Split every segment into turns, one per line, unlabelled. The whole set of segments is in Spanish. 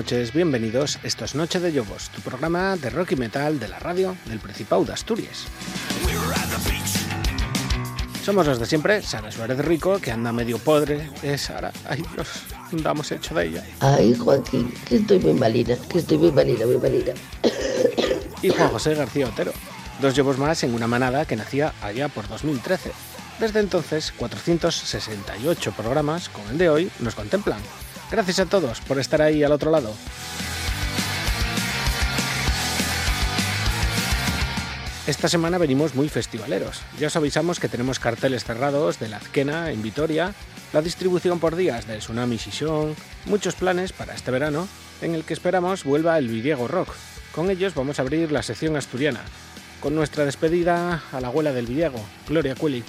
Noches, bienvenidos. Esto es Noche de Lobos, tu programa de rock y metal de la radio del Principado de Asturias. Somos los de siempre, Sara Suárez Rico, que anda medio podre. Es Sara, ay Dios, damos hecho de ella.
Ay, Joaquín, que estoy muy malina, que estoy muy malina, muy malina.
Y Juan José García Otero, dos Lobos más en una manada que nacía allá por 2013. Desde entonces, 468 programas, como el de hoy, nos contemplan. Gracias a todos por estar ahí al otro lado. Esta semana venimos muy festivaleros. Ya os avisamos que tenemos carteles cerrados de la Azquena en Vitoria, la distribución por días del Tsunami Sison, muchos planes para este verano, en el que esperamos vuelva el Vidiego Rock. Con ellos vamos a abrir la sección asturiana, con nuestra despedida a la abuela del Vidiego, Gloria Quilly.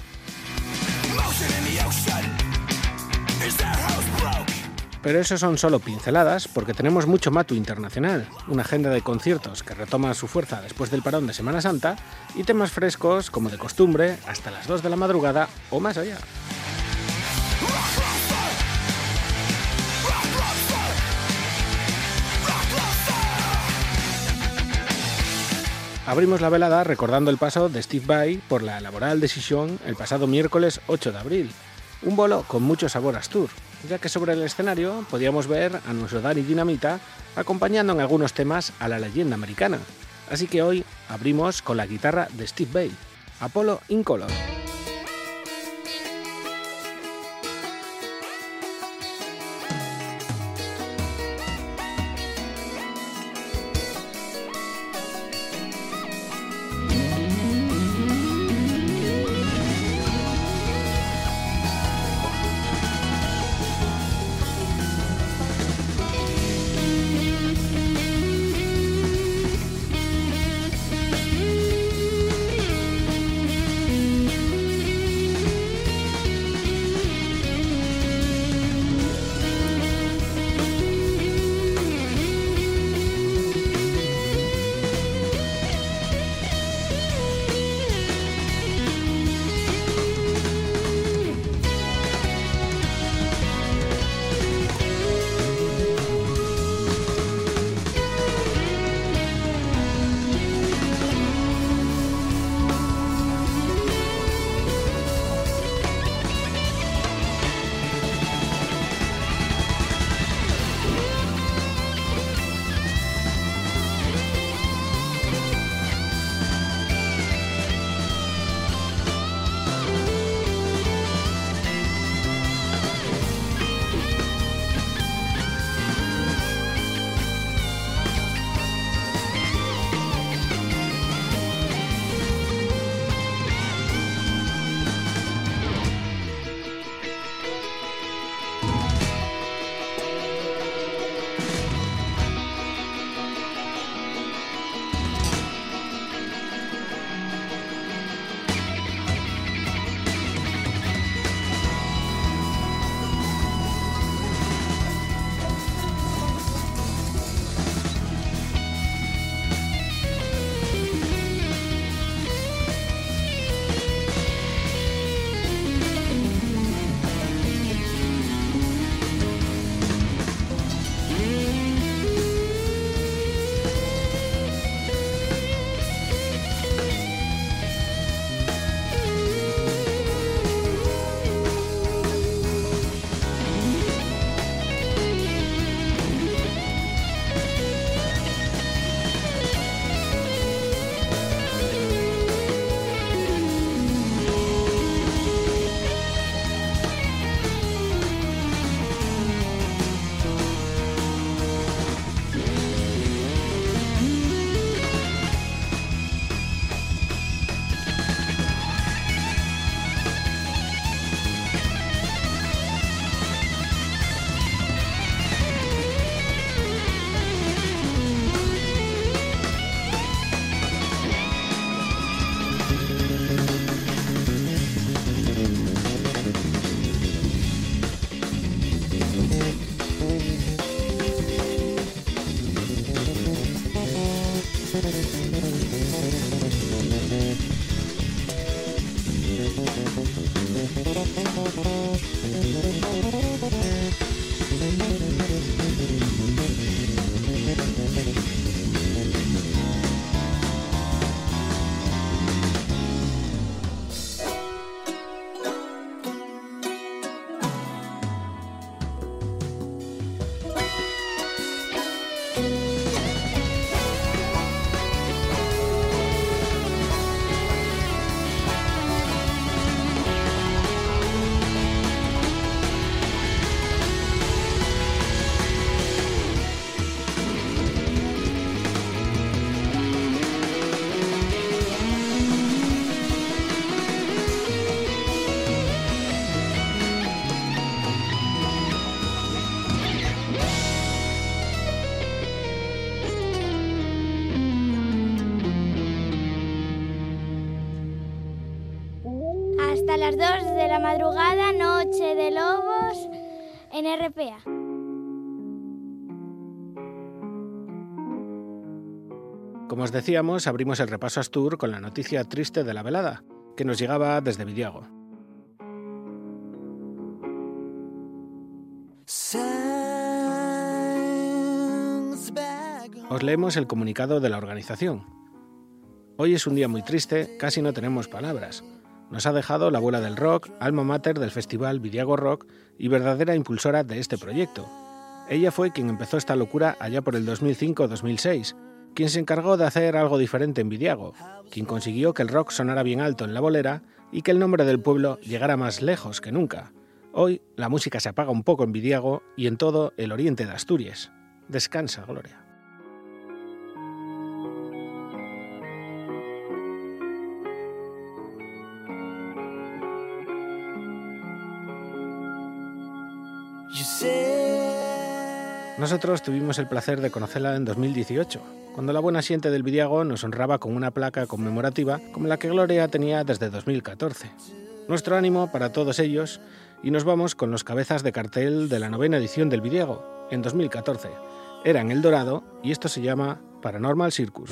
Pero eso son solo pinceladas porque tenemos mucho matu internacional, una agenda de conciertos que retoma su fuerza después del parón de Semana Santa y temas frescos como de costumbre hasta las 2 de la madrugada o más allá. Abrimos la velada recordando el paso de Steve Vai por la laboral decisión el pasado miércoles 8 de abril, un bolo con mucho sabor Astur, ya que sobre el escenario podíamos ver a nuestro Danny Dinamita acompañando en algunos temas a la leyenda americana. Así que hoy abrimos con la guitarra de Steve Bay, Apollo Incolor.
Madrugada, Noche de Lobos en RPA.
Como os decíamos, abrimos el repaso a Astur con la noticia triste de la velada, que nos llegaba desde Vidiago. Os leemos el comunicado de la organización. Hoy es un día muy triste, casi no tenemos palabras. Nos ha dejado la abuela del rock, alma mater del festival Vidiago Rock y verdadera impulsora de este proyecto. Ella fue quien empezó esta locura allá por el 2005-2006, quien se encargó de hacer algo diferente en Vidiago, quien consiguió que el rock sonara bien alto en la bolera y que el nombre del pueblo llegara más lejos que nunca. Hoy la música se apaga un poco en Vidiago y en todo el oriente de Asturias. Descansa, Gloria. Nosotros tuvimos el placer de conocerla en 2018, cuando la buena siente del Vidiago nos honraba con una placa conmemorativa como la que Gloria tenía desde 2014. Nuestro ánimo para todos ellos y nos vamos con los cabezas de cartel de la novena edición del Vidiago, en 2014. Eran El Dorado y esto se llama Paranormal Circus.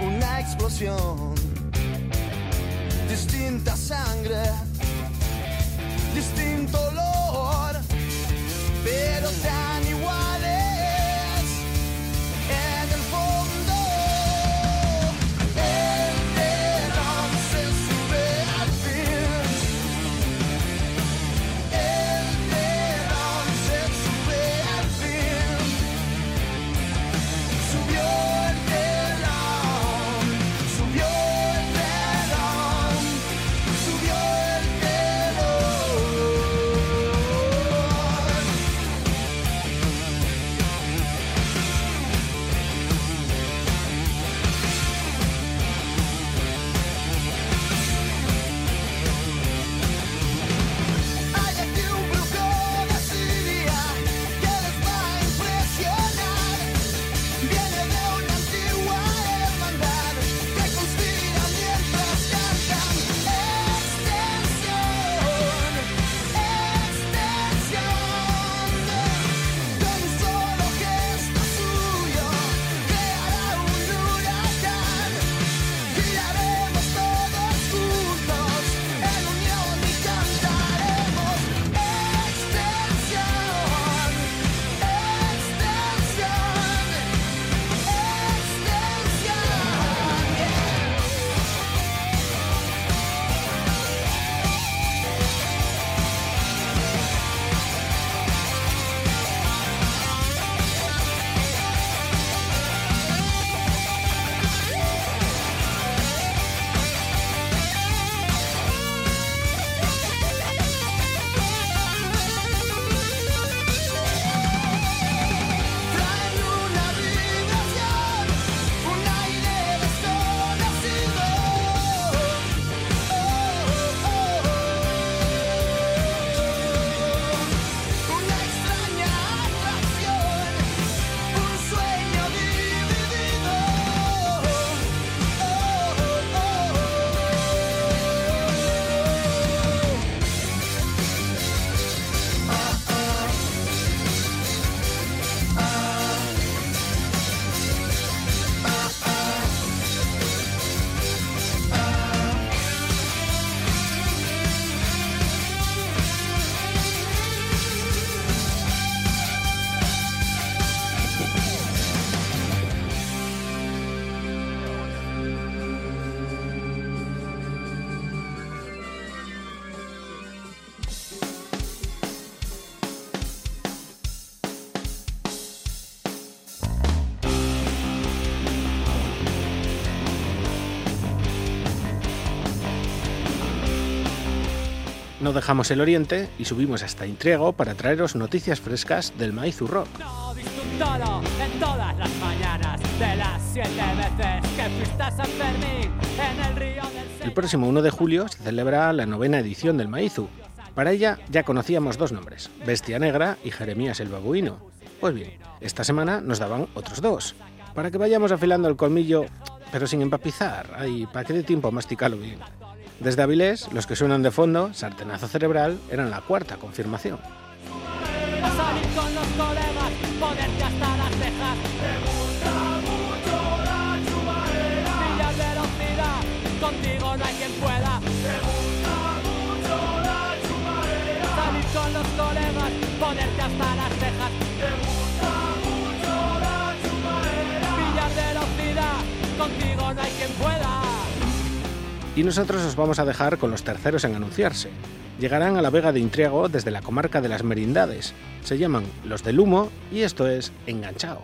Una
explosión. Distinta sangre, distinto olor,
dejamos el oriente y subimos hasta Intriego para traeros noticias frescas del maíz rock.
No viste un toro en todas las mañanas de las siete veces que fuiste a San Fermín en el río del
El próximo 1 de julio se celebra la novena edición del Maizu. Para ella ya conocíamos dos nombres, Bestia Negra y Jeremías el Babuino. Pues bien, esta semana nos daban otros dos, para que vayamos afilando el colmillo, pero sin empapizar, ay, para que dé tiempo a masticarlo bien. Desde Avilés, los que suenan de fondo, Sartenazo Cerebral, eran la cuarta confirmación.
Y nosotros os vamos a dejar con los terceros en anunciarse. Llegarán a la Vega de Intriago desde la comarca de las Merindades. Se llaman Los del Humo y esto es Enganchado.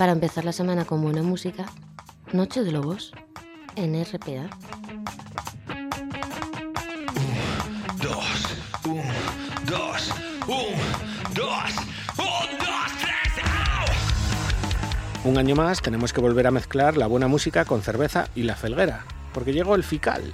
Para
empezar la semana con buena música, Noche de Lobos en RPA.
Un
año más tenemos que volver a mezclar la buena música con cerveza y la felguera, porque llegó el FICAL.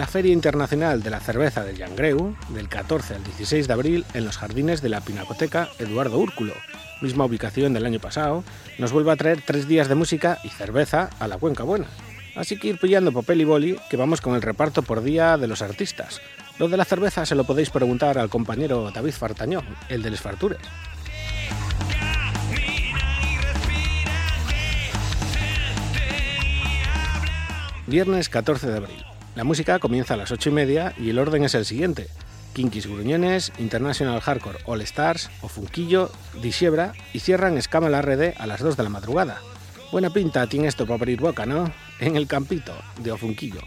La Feria Internacional de la Cerveza de Llangreu, del 14 al 16 de abril en los jardines de la Pinacoteca Eduardo Úrculo, misma ubicación del año pasado, nos vuelve a traer tres días de música y cerveza a la Cuenca Buena. Así que ir pillando papel y boli, que vamos con el reparto por día de los artistas. Lo de la cerveza se lo podéis preguntar al compañero David Fartañón, el de Les Fartures. Viernes 14 de abril. La música comienza a las 8 y media y el orden es el siguiente. Kinkis Gruñones, International Hardcore All Stars, Ofunquillo, Disiebra y cierran la RD a las 2 de la madrugada. Buena pinta tiene esto para abrir boca, ¿no? En el campito de Ofunquillo.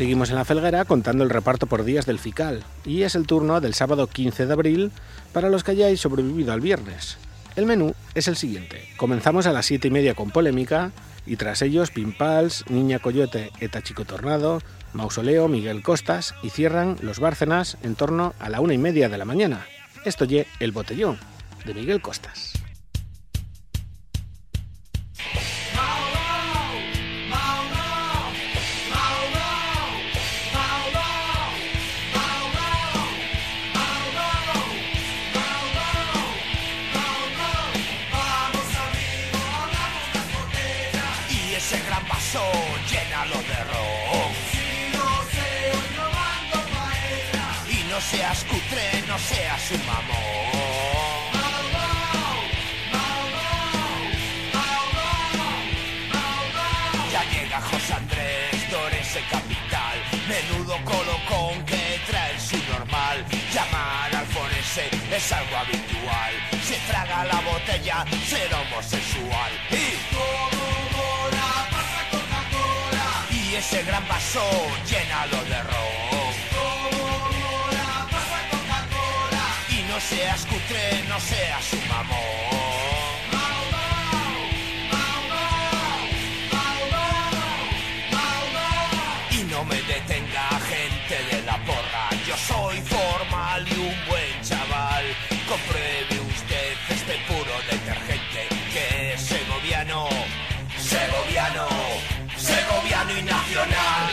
Seguimos en la Felguera contando el reparto por días del FICAL y es el turno del sábado 15 de abril para los que hayáis sobrevivido al viernes. El menú es el siguiente. Comenzamos a las 7 y media con polémica y tras ellos Pimpals, Niña Coyote, Eta Chico Tornado, Mausoleo, Miguel Costas y cierran los Bárcenas en torno a la una y media de la mañana. Esto ye El Botellón de Miguel Costas.
Segoviano y nacional.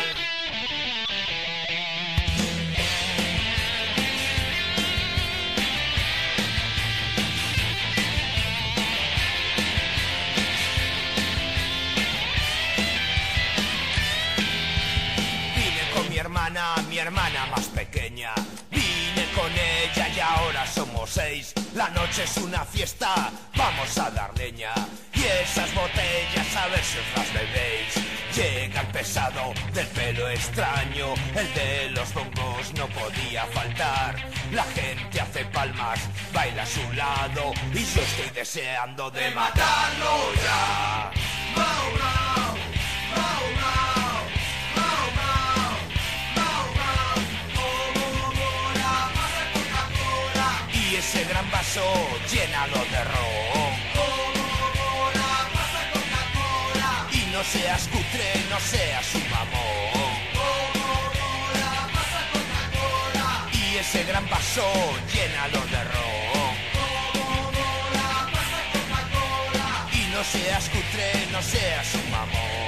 Vine con mi hermana, mi hermana más pequeña. Vine con ella y ahora somos seis. La noche es una fiesta, vamos a dar leña. Y esas botellas a ver si os las bebéis. Llega el pesado del pelo extraño, el de los bongos no podía faltar. La gente hace palmas, baila a su lado y yo estoy deseando de matarlo ya. Y ese gran vaso, llénalo de ron. No seas cutre, no seas un mamón. Y ese gran vaso, llénalo de ron. Y no seas cutre, no seas un mamón.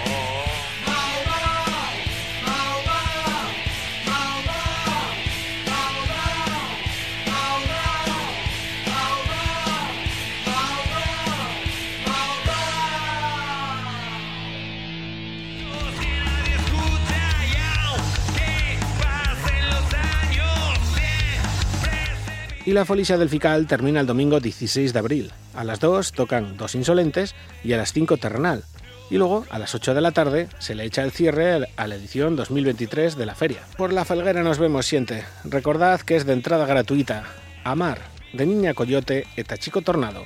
Y la Folicia del Fical termina el domingo 16 de abril. A las 2 tocan Dos Insolentes y a las 5 Terrenal. Y luego, a las 8 de la tarde, se le echa el cierre a la edición 2023 de la feria. Por la Felguera nos vemos siente. Recordad que es de entrada gratuita. Amar, de Niña Coyote eta Chico Tornado.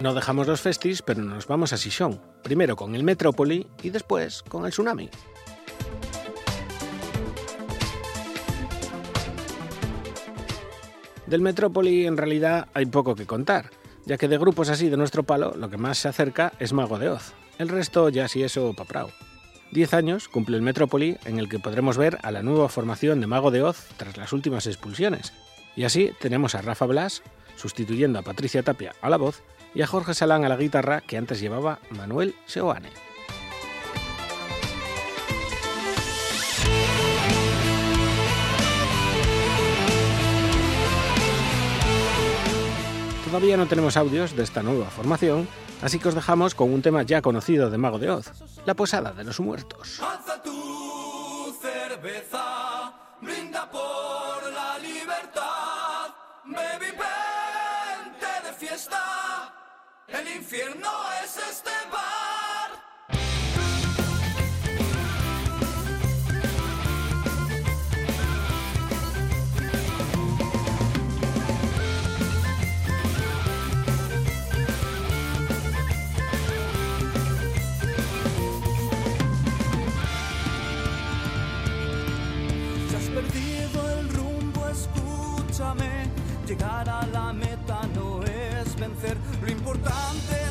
No dejamos los festis, pero nos vamos a Sison. Primero con el Metrópoli y después con el Tsunami. Del Metrópoli en realidad hay poco que contar, ya que de grupos así de nuestro palo lo que más se acerca es Mago de Oz. El resto ya sí eso paprao. Diez años cumple el Metrópoli en el que podremos ver a la nueva formación de Mago de Oz tras las últimas expulsiones. Y así tenemos a Rafa Blas, sustituyendo a Patricia Tapia a la voz, y a Jorge Salán a la guitarra que antes llevaba Manuel Seoane. Todavía no tenemos audios de esta nueva formación, así que os dejamos con un tema ya conocido de Mago de Oz, La Posada de los Muertos.
Alza tu cerveza, brinda por la libertad. Baby, vente de fiesta. El infierno es este bar. Si has perdido el rumbo, escúchame. Llegar a la meta vencer. Lo importante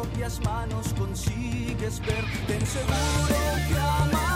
propias manos consigues ver, ten seguro que amanecerá.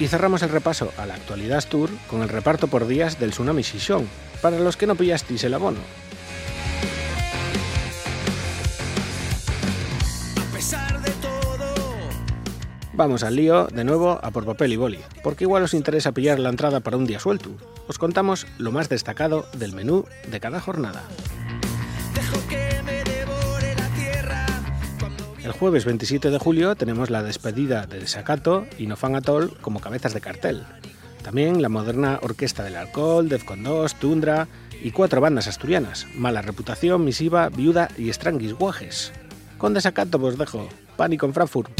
Y
cerramos el repaso a la actualidad tour con el reparto por días del Tsunami Shishon, para los que no pillasteis el abono. Vamos al lío, de nuevo, a por papel y boli, porque igual os interesa pillar la entrada para un día suelto. Os contamos lo más destacado del menú de cada jornada. El jueves 27 de julio tenemos la despedida de Desacato y No Fan Atoll como cabezas de cartel. También la moderna Orquesta del Alcohol, Defcon 2, Tundra y cuatro bandas asturianas, Mala Reputación, Misiva, Viuda y Stranguis Guajes. Con Desacato vos dejo, Pánico en Frankfurt.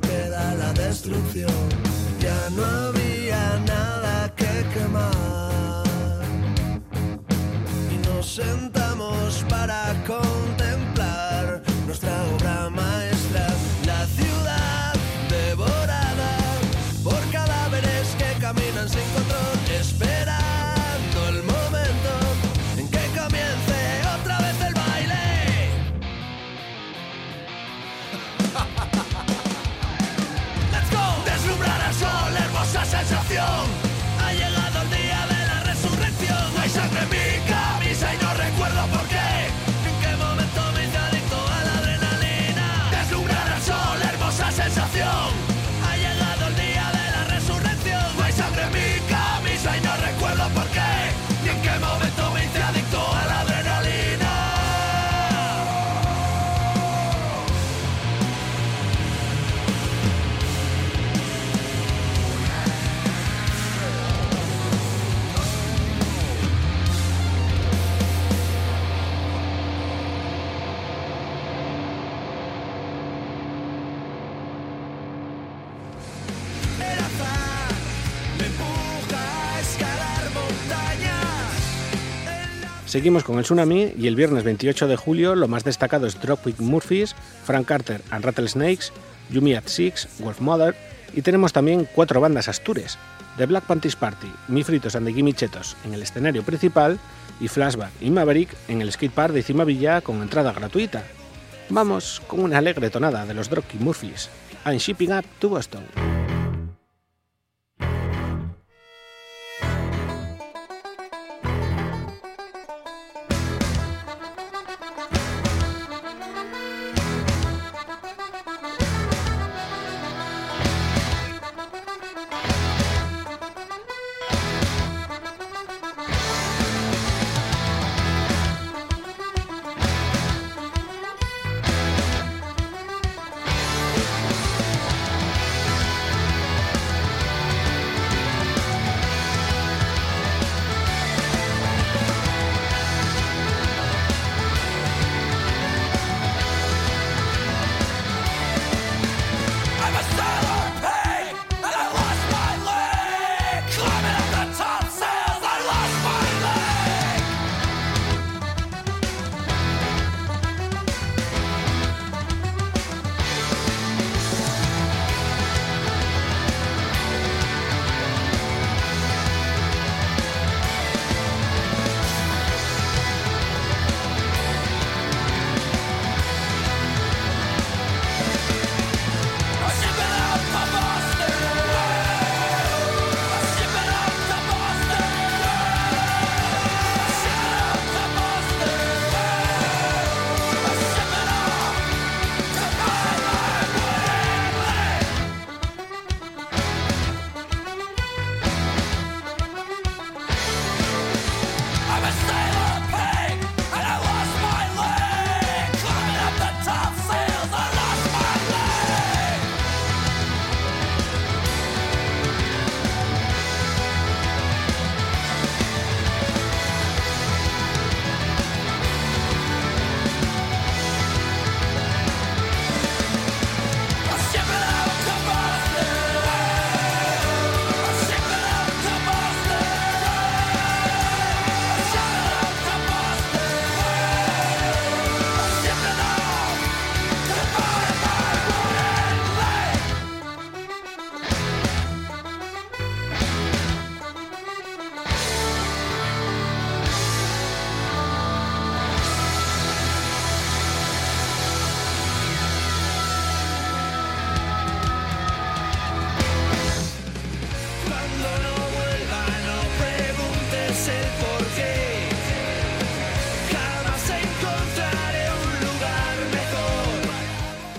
Queda la destrucción. Ya no había nada que quemar. Y nos sentamos
Seguimos con el Tsunami y el viernes 28 de julio lo más destacado es Dropkick Murphys, Frank Carter and Rattlesnakes, Yumi at Six, Wolf Mother y tenemos también cuatro bandas astures, The Black Panties Party, Mi Fritos and the Gimme Chetos en el escenario principal y Flashback y Maverick en el skatepark de Cimavilla con entrada gratuita. Vamos con una alegre tonada de los Dropkick Murphys, I'm Shipping Up to Boston.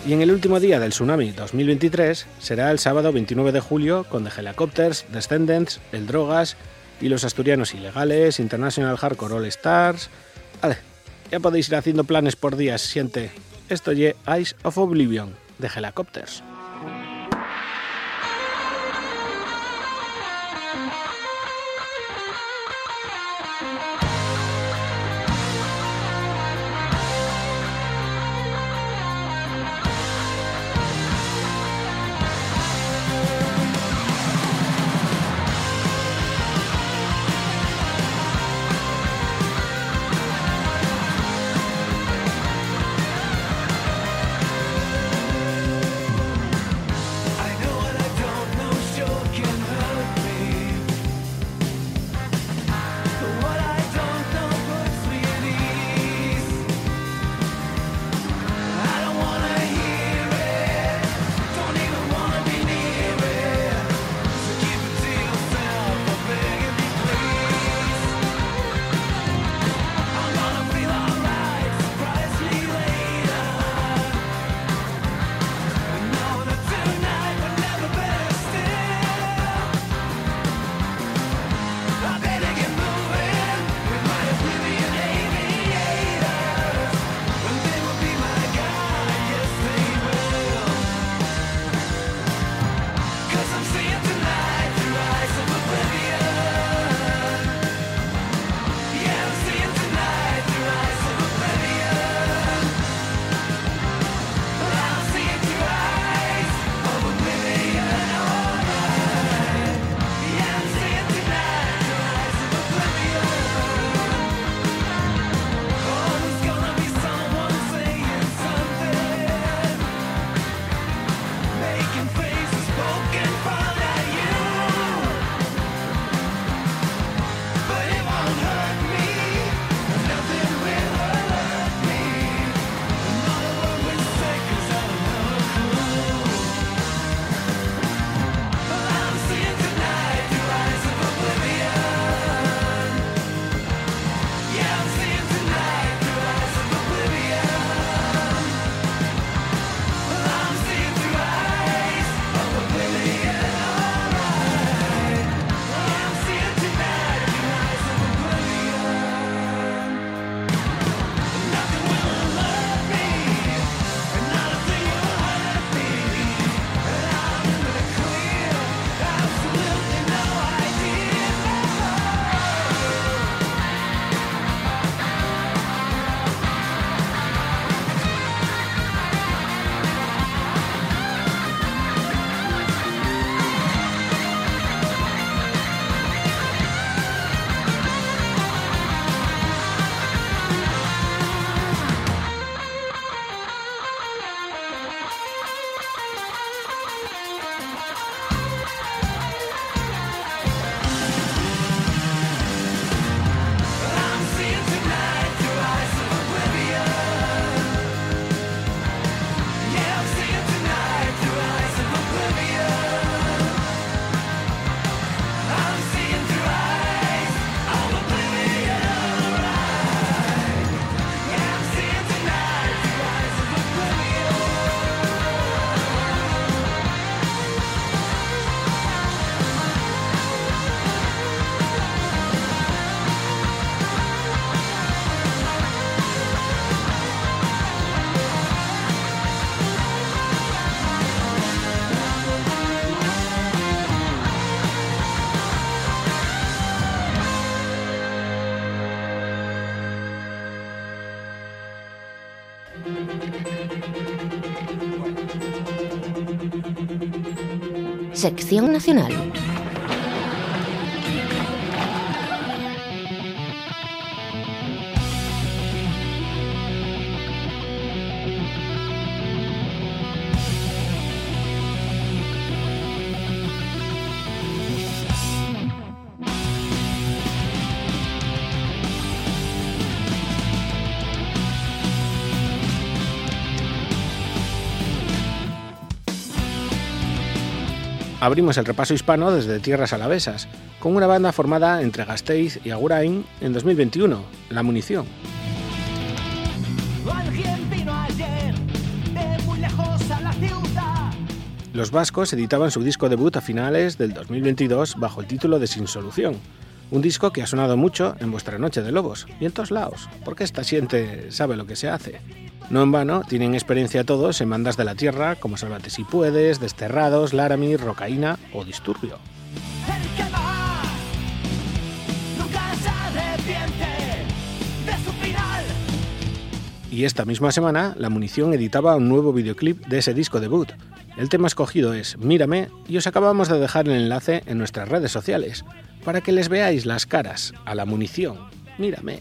Y en el último día del Tsunami 2023 será el sábado 29 de julio con The Helicopters, Descendants, El Drogas y los asturianos ilegales, International Hardcore All Stars. Vale, ya podéis ir haciendo planes por días, siente. Esto ye Eyes of Oblivion de Helicopters.
Sección Nacional.
Abrimos el repaso hispano desde tierras alavesas, con una banda formada entre Gasteiz y Agurain en 2021, La Munición. Los vascos editaban su disco debut a finales del 2022 bajo el título de Sin Solución, un disco que ha sonado mucho en vuestra Noche de Lobos y en todos lados, porque esta siente sabe lo que se hace. No en vano, tienen experiencia todos en bandas de la tierra como Sálvate si puedes, Desterrados, Laramie, Rocaína o Disturbio. Y esta misma semana, La Munición editaba un nuevo videoclip de ese disco debut. El tema escogido es Mírame y os acabamos de dejar el enlace en nuestras redes sociales para que les veáis las caras a La Munición. Mírame.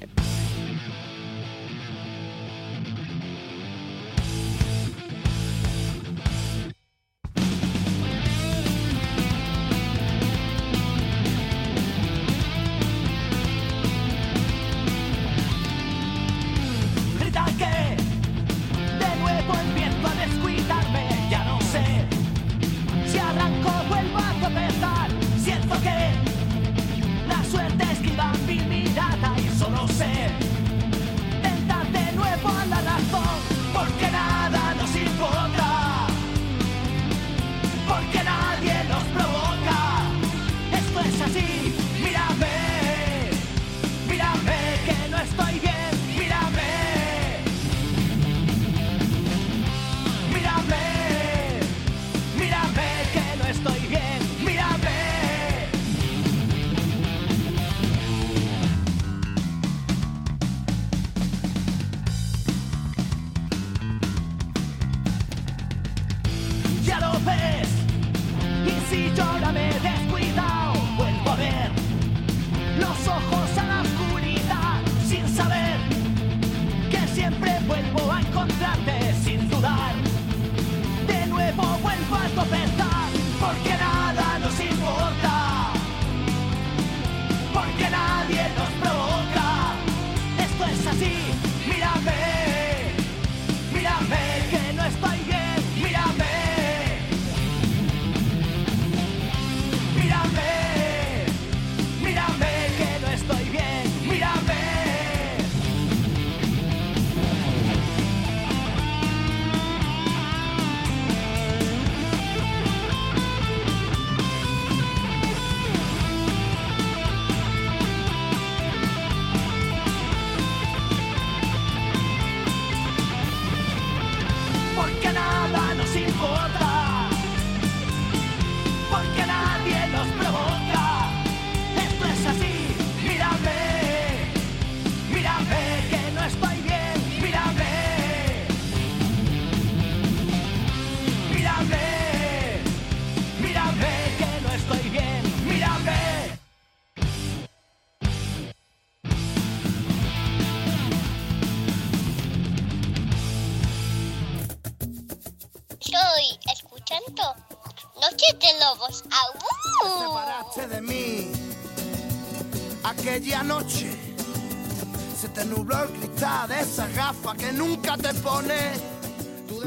Te pones.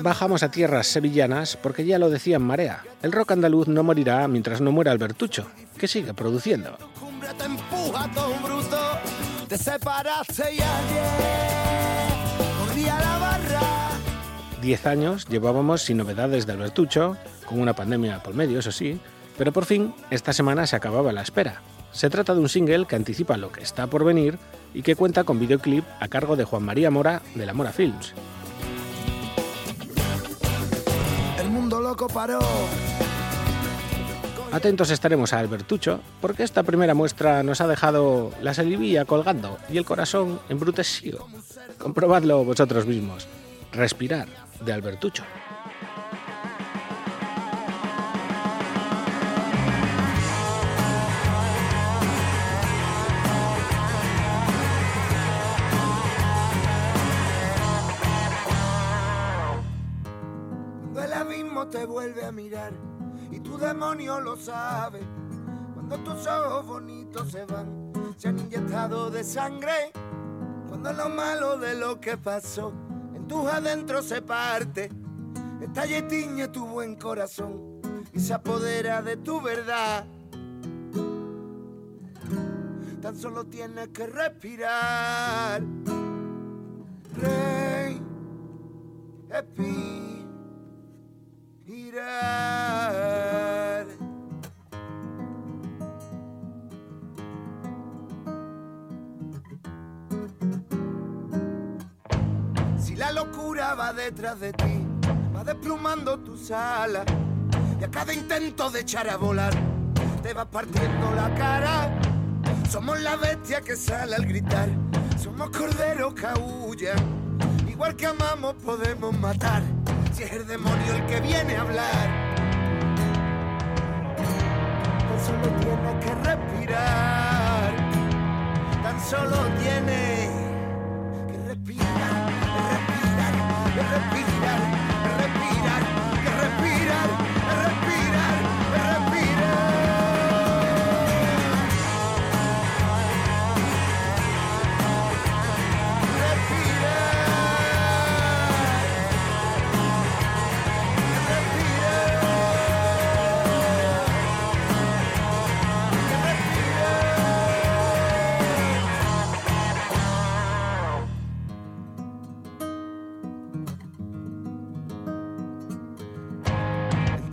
Bajamos a tierras sevillanas porque ya lo decía en Marea, el rock andaluz no morirá mientras no muera Albertucho, que sigue produciendo. Diez años llevábamos sin novedades de Albertucho, con una pandemia por medio, eso sí, pero por fin esta semana se acababa la espera. Se trata de un single que anticipa lo que está por venir y que cuenta con videoclip a cargo de Juan María Mora de la Mora Films.
El mundo loco paró.
Atentos estaremos a Albertucho, porque esta primera muestra nos ha dejado la salivilla colgando y el corazón embrutecido. Comprobadlo vosotros mismos. Respirar, de Albertucho.
Vuelve a mirar y tu demonio lo sabe. Cuando tus ojos bonitos se van, se han inyectado de sangre. Cuando lo malo de lo que pasó en tus adentros se parte, estalla y tiñe tu buen corazón y se apodera de tu verdad. Tan solo tienes que respirar. Rey, Si la locura va detrás de ti, va desplumando tus alas, y a cada intento de echar a volar, te va partiendo la cara. Somos la bestia que sale al gritar, somos corderos que aullan, igual que amamos podemos matar, si es el demonio el que viene a hablar. Tan solo tiene que respirar, tan solo tiene que respirar, respirar, respirar,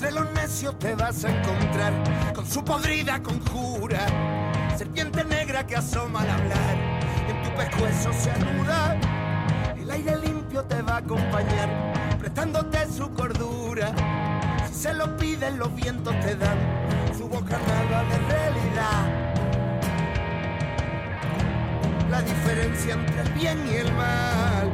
Entre los necios te vas a encontrar con su podrida conjura. Serpiente negra que asoma al hablar, en tu pescuezo se anuda. El aire limpio te va a acompañar, prestándote su cordura. Si se lo piden, los vientos te dan su boca nada de realidad. La diferencia entre el bien y el mal.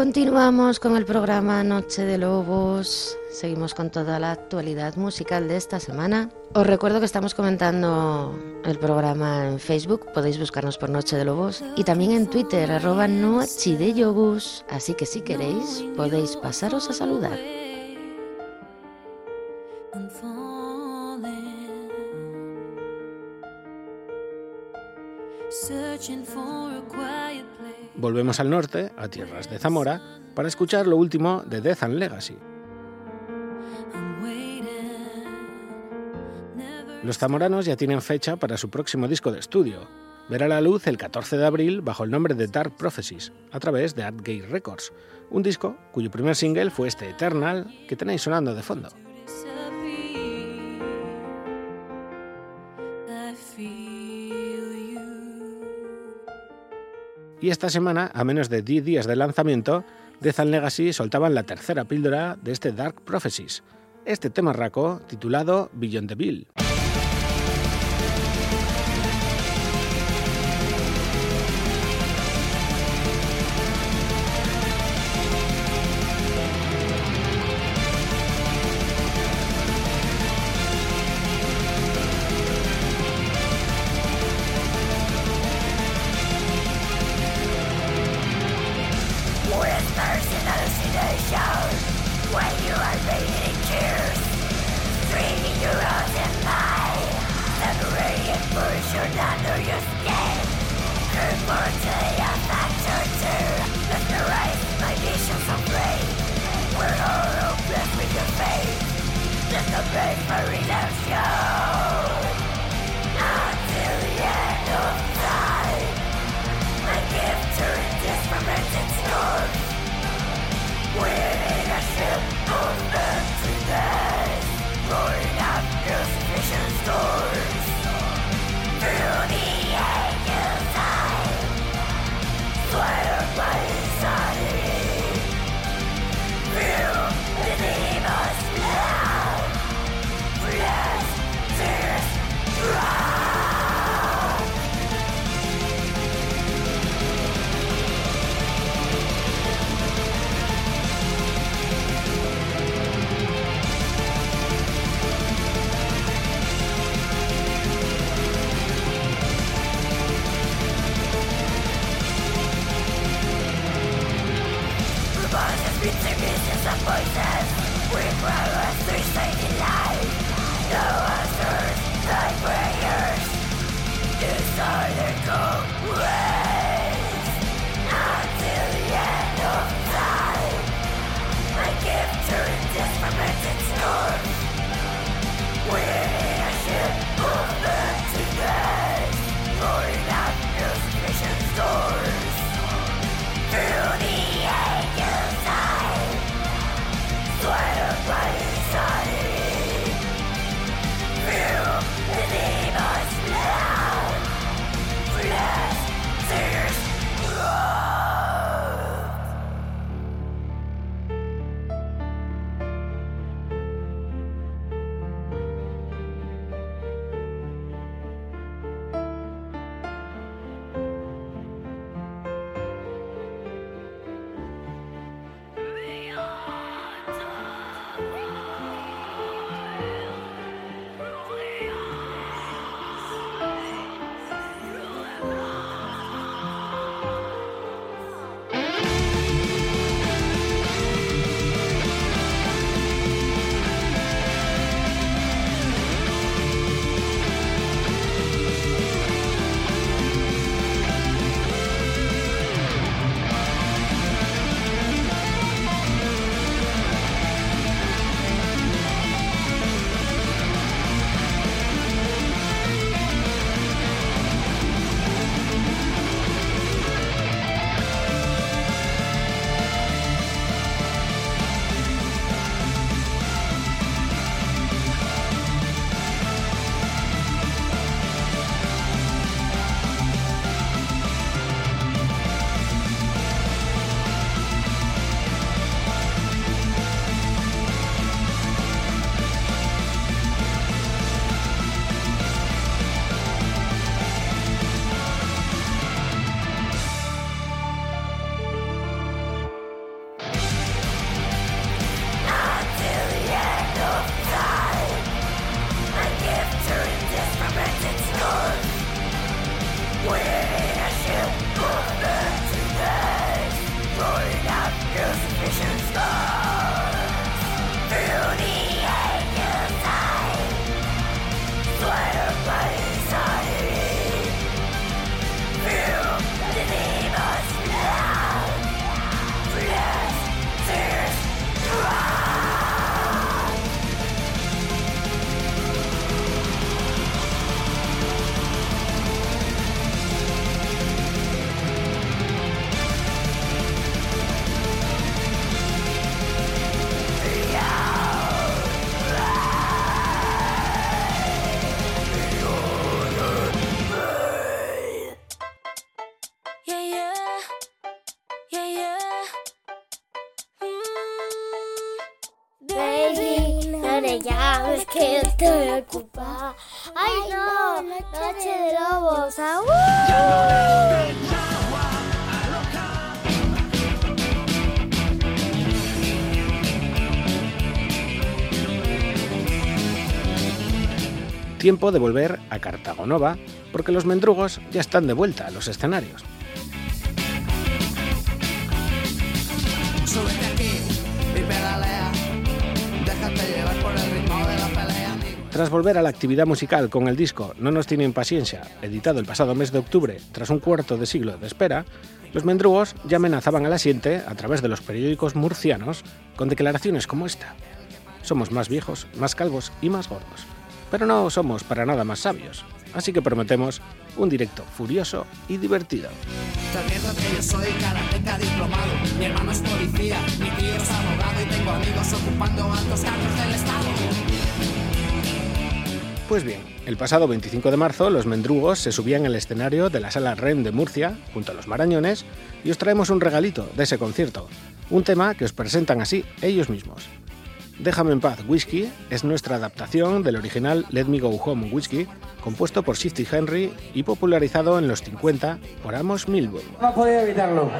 Continuamos con el programa Noche de Lobos. Seguimos con toda la actualidad musical de esta semana. Os recuerdo que estamos comentando el programa en Facebook. Podéis buscarnos por Noche de Lobos. Y también en Twitter, arroba. Así que si queréis, podéis pasaros a saludar.
Volvemos al norte, a tierras de Zamora, para escuchar lo último de Death and Legacy. Los zamoranos ya tienen fecha para su próximo disco de estudio. Verá la luz el 14 de abril bajo el nombre de Dark Prophecies, a través de Artgate Records, un disco cuyo primer single fue este Eternal que tenéis sonando de fondo. Y esta semana, a menos de 10 días de lanzamiento, Death and Legacy soltaban la tercera píldora de este Dark Prophecies, este tema raco titulado Beyond the Bill.
Ay no, noche de lobos, ah, uh.
Tiempo de volver a Cartagonova porque los mendrugos ya están de vuelta a los escenarios. tras volver a la actividad musical con el disco No nos tienen paciencia, editado el pasado mes de octubre, tras un cuarto de siglo de espera, los mendrugos ya amenazaban al asiente, a través de los periódicos murcianos, con declaraciones como esta. Somos más viejos, más calvos y más gordos, pero no somos para nada más sabios, así que prometemos un directo furioso y divertido.
que yo soy karateca diplomado, mi hermano es policía, mi tío es abogado y tengo amigos ocupando altos cargos del Estado.
Pues bien, el pasado 25 de marzo los mendrugos se subían al escenario de la sala REN de Murcia, junto a los marañones, y os traemos un regalito de ese concierto, un tema que os presentan así ellos mismos. Déjame en paz, Whisky es nuestra adaptación del original Let Me Go Home Whisky, compuesto por Shifty Henry y popularizado en los 50 por Amos Milburn.
No podía evitarlo.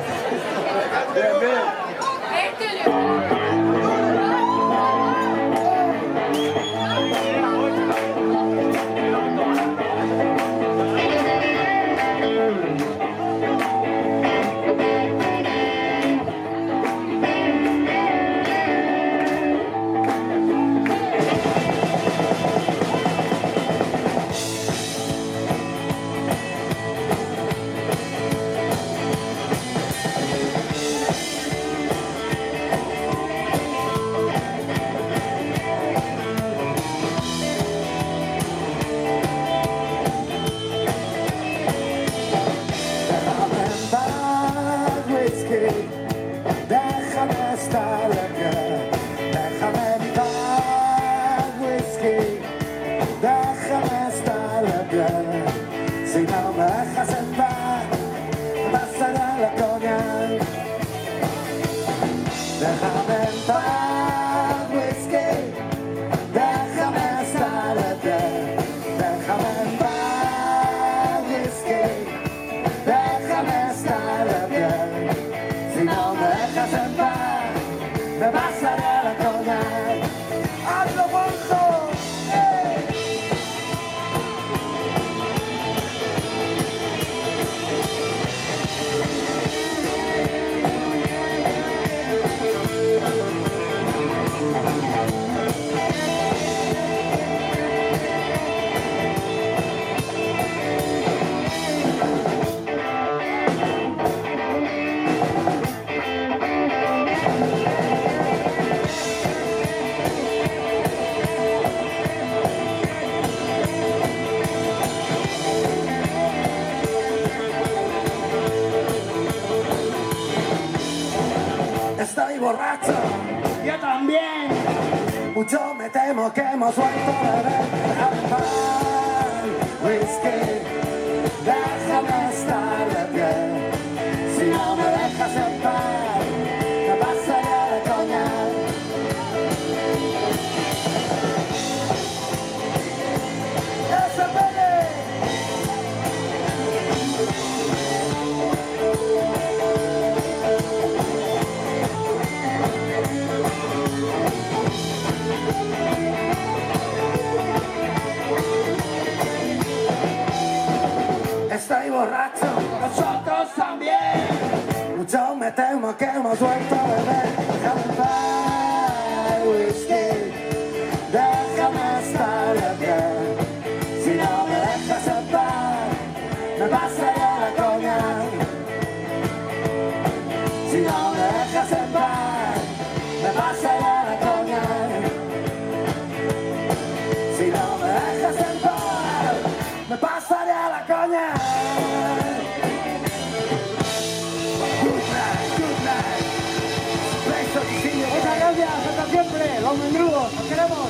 Mendrugos, os queremos.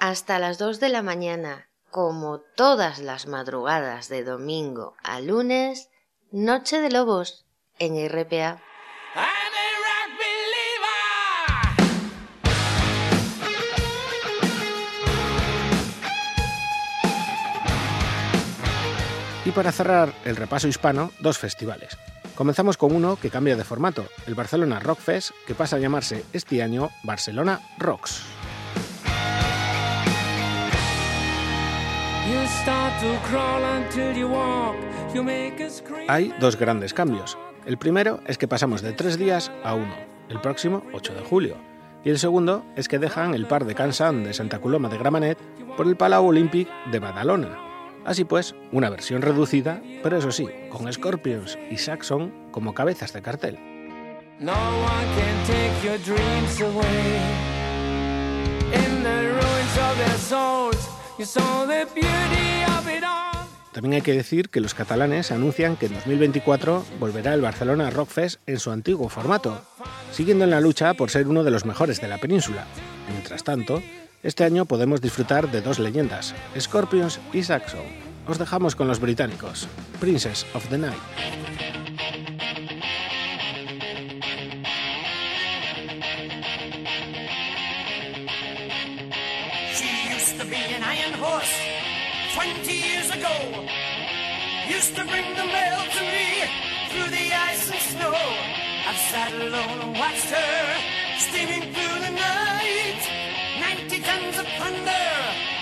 Hasta las 2 de la mañana, como todas las madrugadas de domingo a lunes, Noche de Lobos en RPA.
Y para cerrar el repaso hispano, dos festivales. Comenzamos con uno que cambia de formato, el Barcelona Rock Fest, que pasa a llamarse este año Barcelona Rocks. Hay dos grandes cambios. El primero es que pasamos de tres días a uno, el próximo 8 de julio. Y el segundo es que dejan el par de Cansan de Santa Coloma de Gramenet por el Palau Olímpic de Badalona. Así pues, una versión reducida, pero eso sí, con Scorpions y Saxon como cabezas de cartel.
No one can take your dreams away. In the ruins of their souls, you saw the beauty of it all.
También hay que decir que los catalanes anuncian que en 2024 volverá el Barcelona Rock Fest en su antiguo formato, siguiendo en la lucha por ser uno de los mejores de la península. Mientras tanto, este año podemos disfrutar de dos leyendas, Scorpions y Saxon. Os dejamos con los británicos, Princess of the Night.
To be an iron horse 20 years ago. Used to bring the alone and watched her steaming through the night. guns of thunder.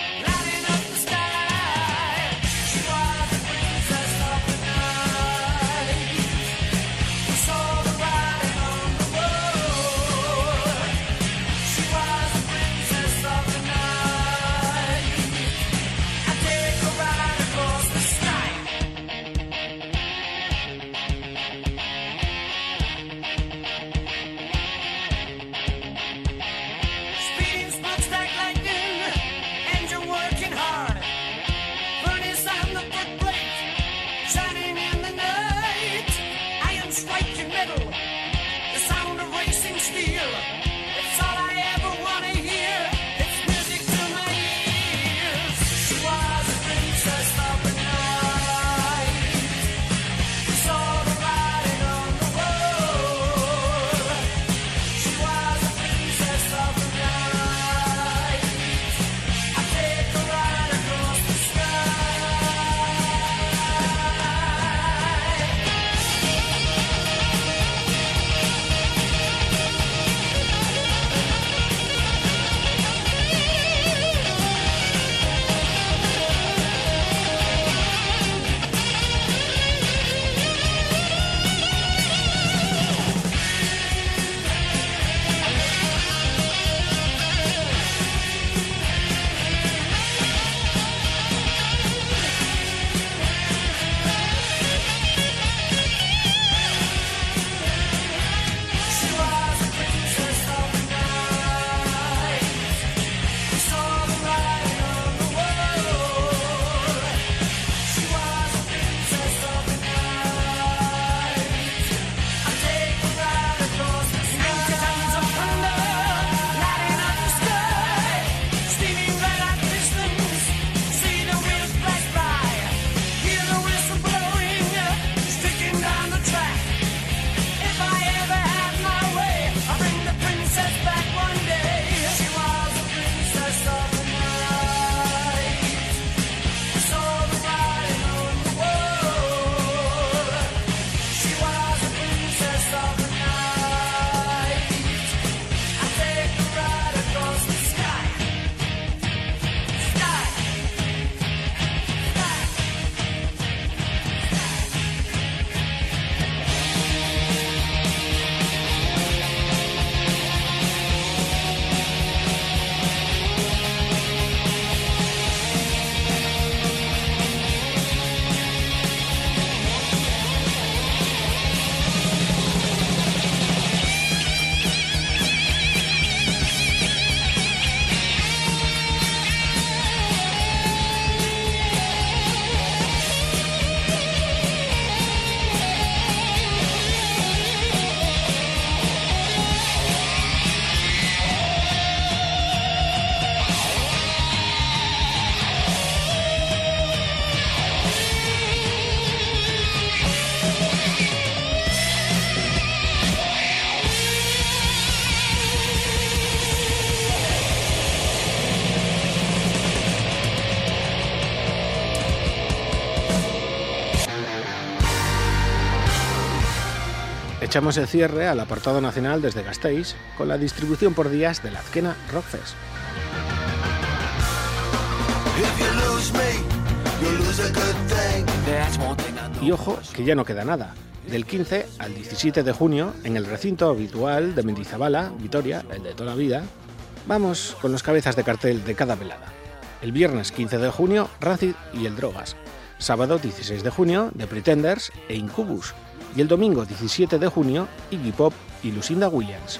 Echamos el cierre al apartado nacional desde Gasteiz con la distribución por días de la Azquena Rockfest. Y ojo, que ya no queda nada. Del 15 al 17 de junio, en el recinto habitual de Mendizabala, Vitoria, el de toda la vida, vamos con los cabezas de cartel de cada velada. El viernes 15 de junio, Rancid y el Drogas. Sábado 16 de junio, The Pretenders e Incubus. Y el domingo 17 de junio, Iggy Pop y Lucinda Williams.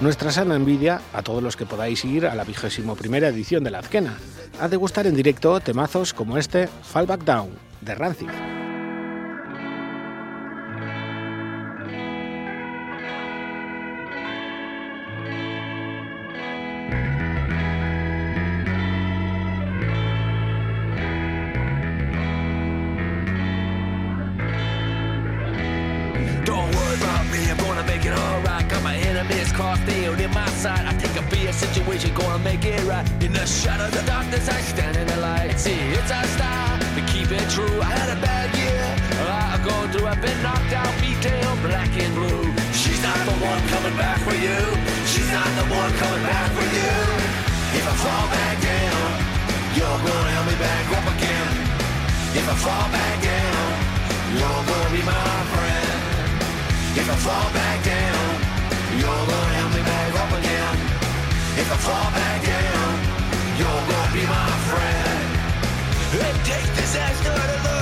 Nuestra sana envidia a todos los que podáis ir a la vigésimo primera edición de la Azquena, a degustar en directo temazos como este Fall Back Down de Rancid.
In my sight. I take a beer situation, gonna make it right. In the shadow of the darkness, I stand in the light. See, it's our style, we keep it true. I had a bad year, a go through. I've been knocked out, beat down, black and blue. She's not the one coming back for you. She's not the one coming back for you. If I fall back down, you're gonna help me back up again. If I fall back down, you're gonna be my friend. If I fall back down, you're gonna If I fall back down, you're gonna be my friend. It takes disaster to learn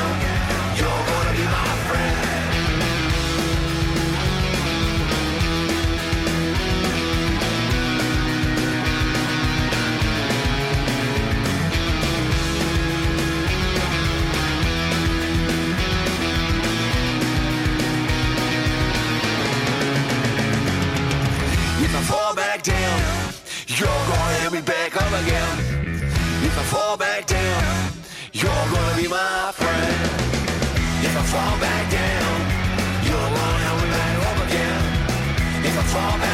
me back up again. If I fall back down, you're gonna be my friend. If I fall back down, you're gonna help me back up again. If I fall back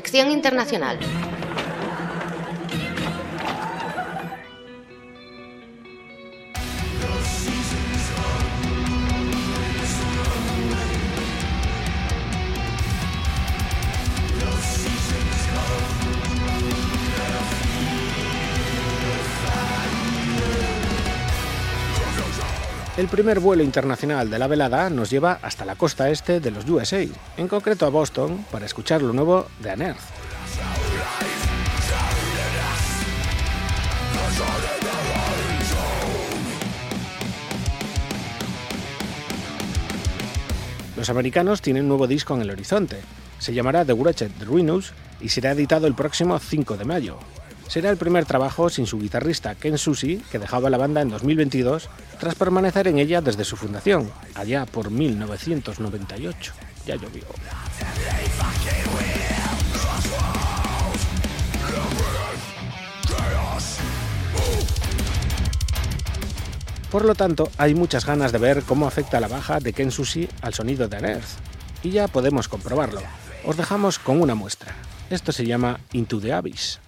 Sección internacional.
El primer vuelo internacional de la velada nos lleva hasta la costa este de los USA, en concreto a Boston, para escuchar lo nuevo de Anerth. Los americanos tienen un nuevo disco en el horizonte. Se llamará The Wretched Ruinous y será editado el próximo 5 de mayo. Será el primer trabajo sin su guitarrista Ken Susi, que dejaba la banda en 2022 tras permanecer en ella desde su fundación, allá por 1998. Ya llovió. Por lo tanto, hay muchas ganas de ver cómo afecta la baja de Ken Susi al sonido de Unearth. Y ya podemos comprobarlo. Os dejamos con una muestra. Esto se llama Into the Abyss.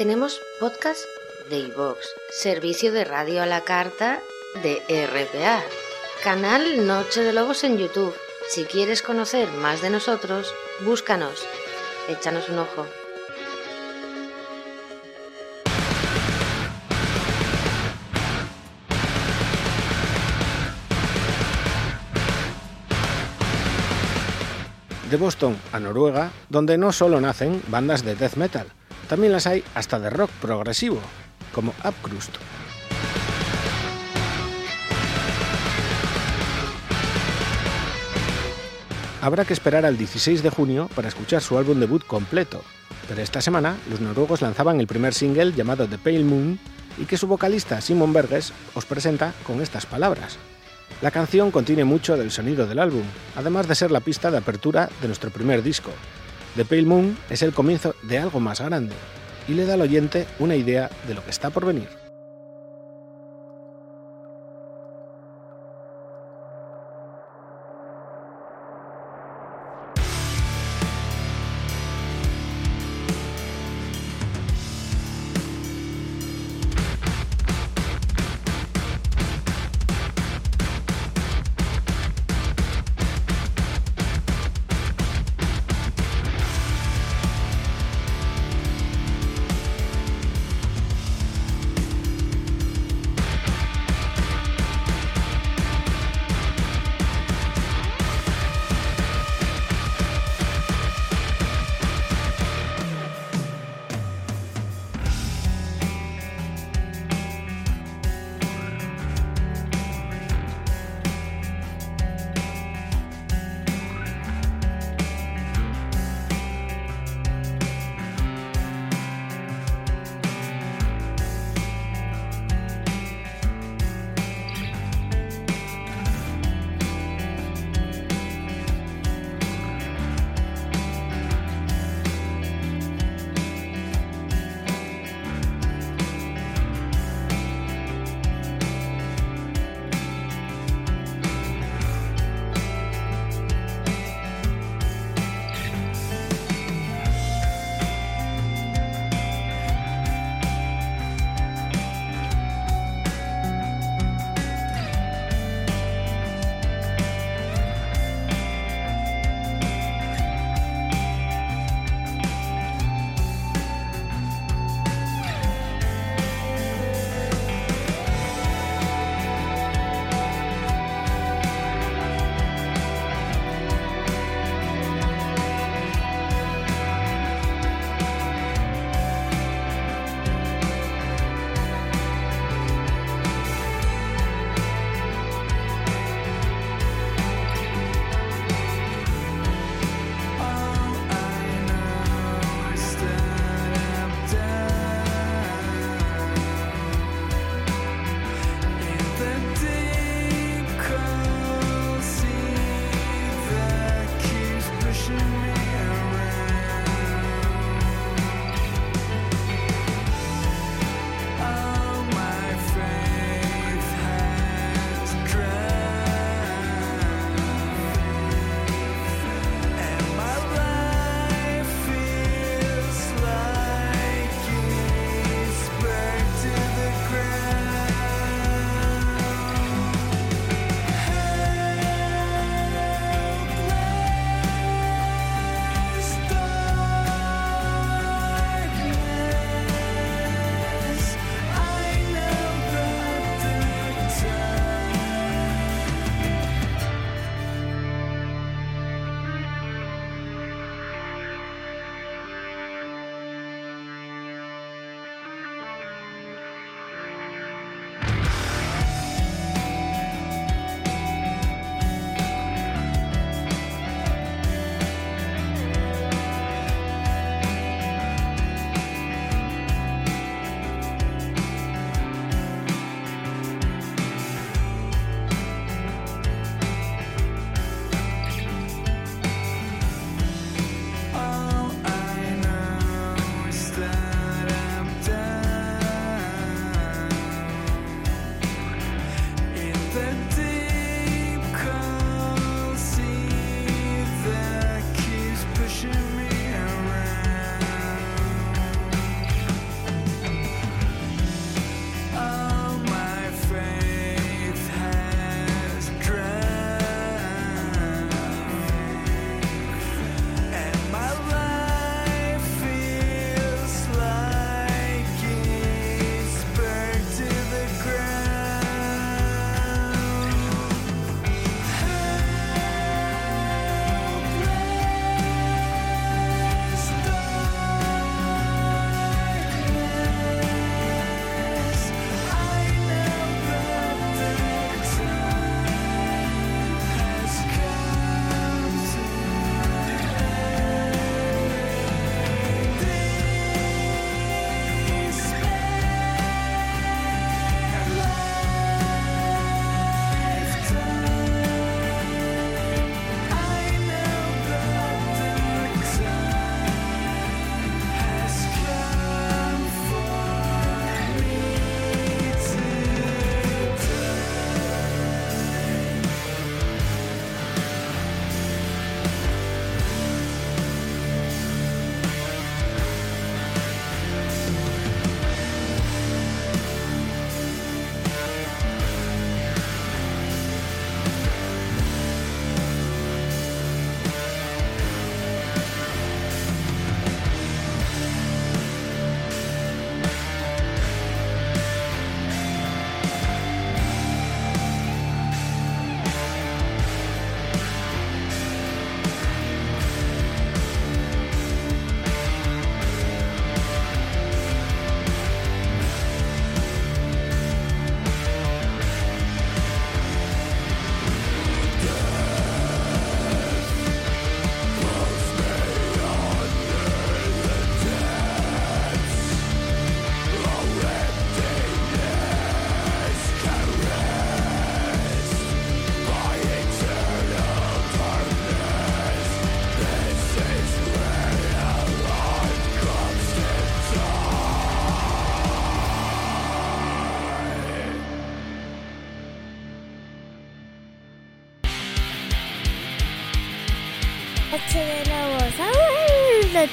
Tenemos podcast de iVox, servicio de radio a la carta de RPA. Canal Noche de Lobos en YouTube. Si quieres conocer más de nosotros, búscanos. Échanos un ojo.
De Boston a Noruega, donde no solo nacen bandas de death metal, también las hay hasta de rock progresivo, como Upcrust. Habrá que esperar al 16 de junio para escuchar su álbum debut completo, pero esta semana los noruegos lanzaban el primer single llamado The Pale Moon y que su vocalista Simon Berges os presenta con estas palabras. La canción contiene mucho del sonido del álbum, además de ser la pista de apertura de nuestro primer disco. The Pale Moon es el comienzo de algo más grande y le da al oyente una idea de lo que está por venir.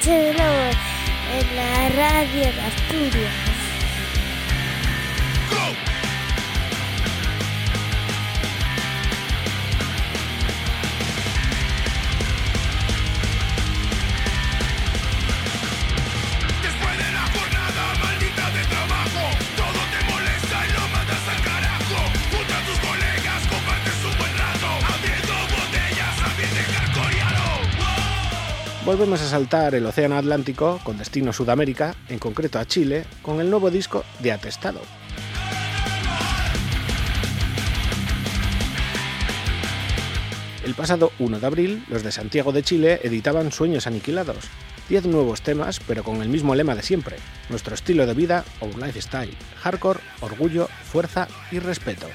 En la radio
Volvemos a saltar el Océano Atlántico con destino Sudamérica, en concreto a Chile, con el nuevo disco de Atestado. El pasado 1 de abril, los de Santiago de Chile editaban Sueños Aniquilados. 10 nuevos temas, pero con el mismo lema de siempre: nuestro estilo de vida o lifestyle, hardcore, orgullo, fuerza y respeto.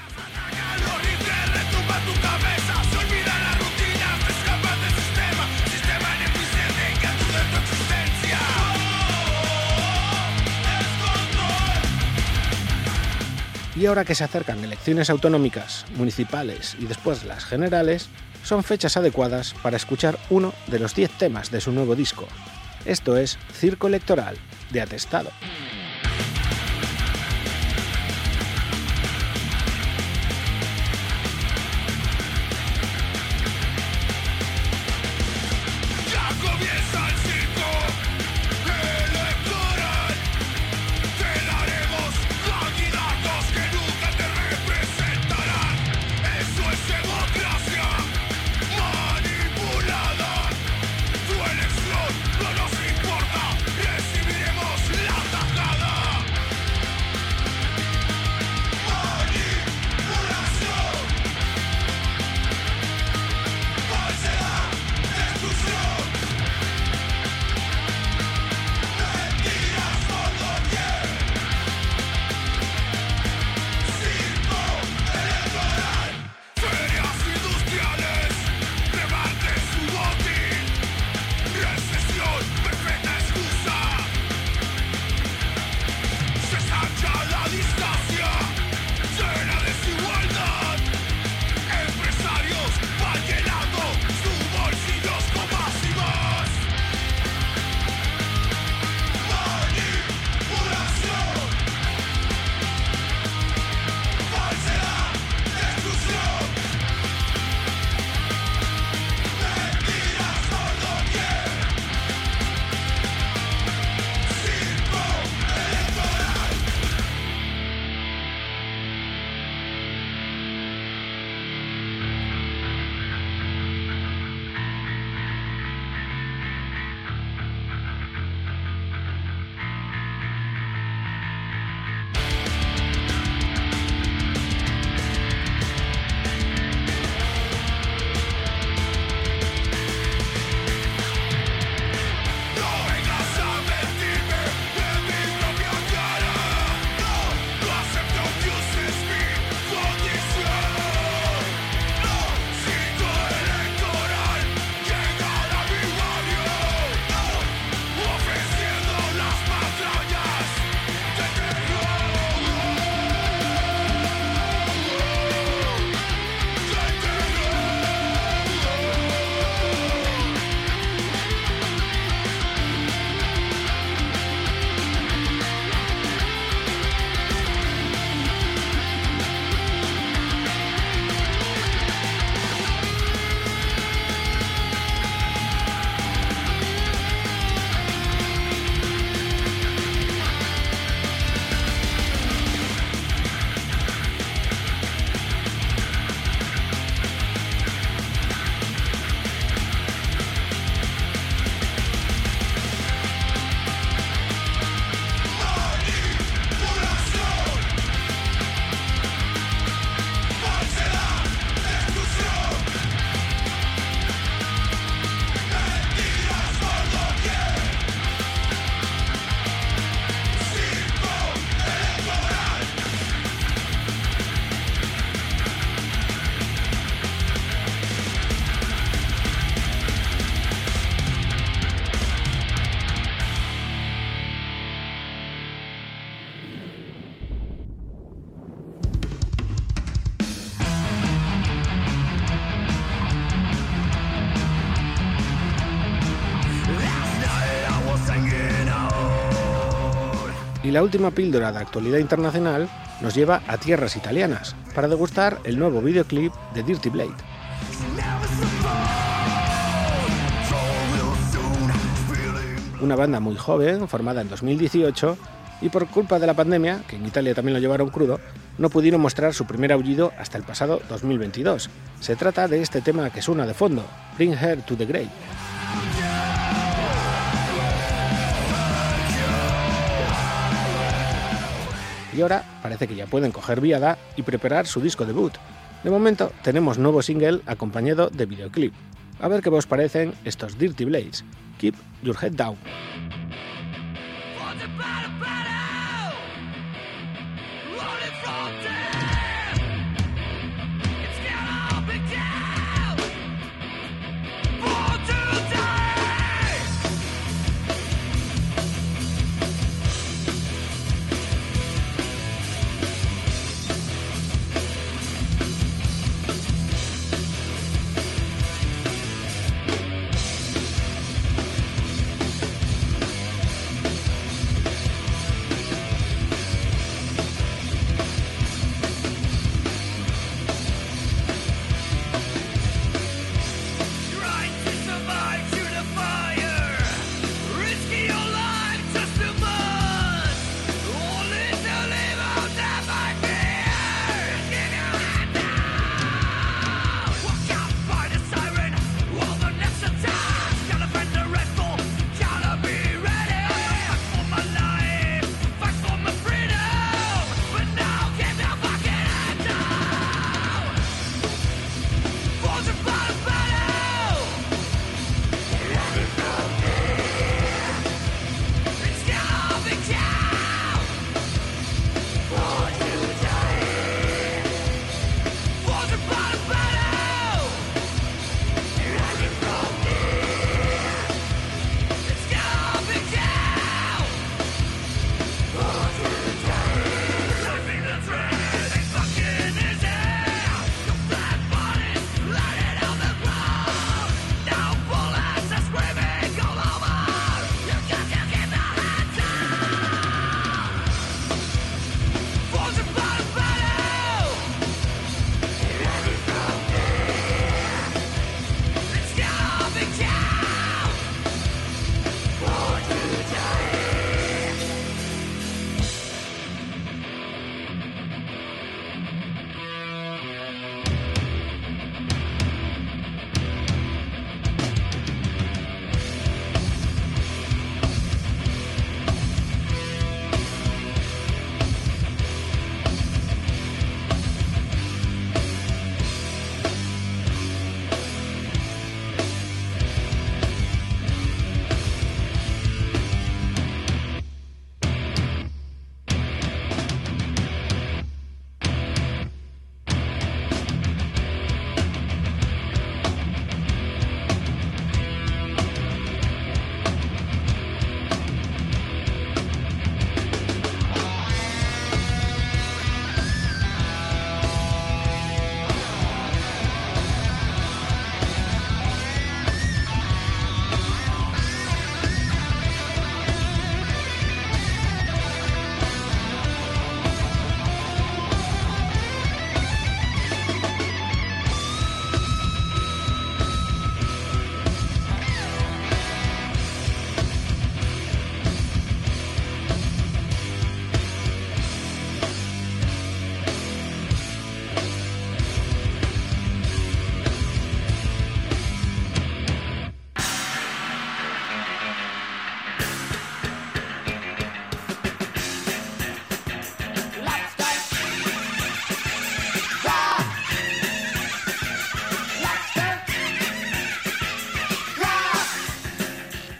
Y ahora que se acercan elecciones autonómicas, municipales y después las generales, son fechas adecuadas para escuchar uno de los 10 temas de su nuevo disco. Esto es Circo Electoral, de Atestado.
La
última píldora de actualidad internacional nos lleva a tierras italianas para degustar el nuevo videoclip de Dirty Blade. Una banda muy joven, formada en 2018, y por culpa de la pandemia, que en Italia también lo llevaron crudo, no pudieron mostrar su primer aullido hasta el pasado 2022. Se trata de este tema que suena de fondo, Bring Her to the Grave. Y ahora parece que ya pueden coger viada y preparar su disco debut. De momento tenemos nuevo single acompañado de videoclip. A ver qué os parecen estos Dirty Blades. Keep your head down.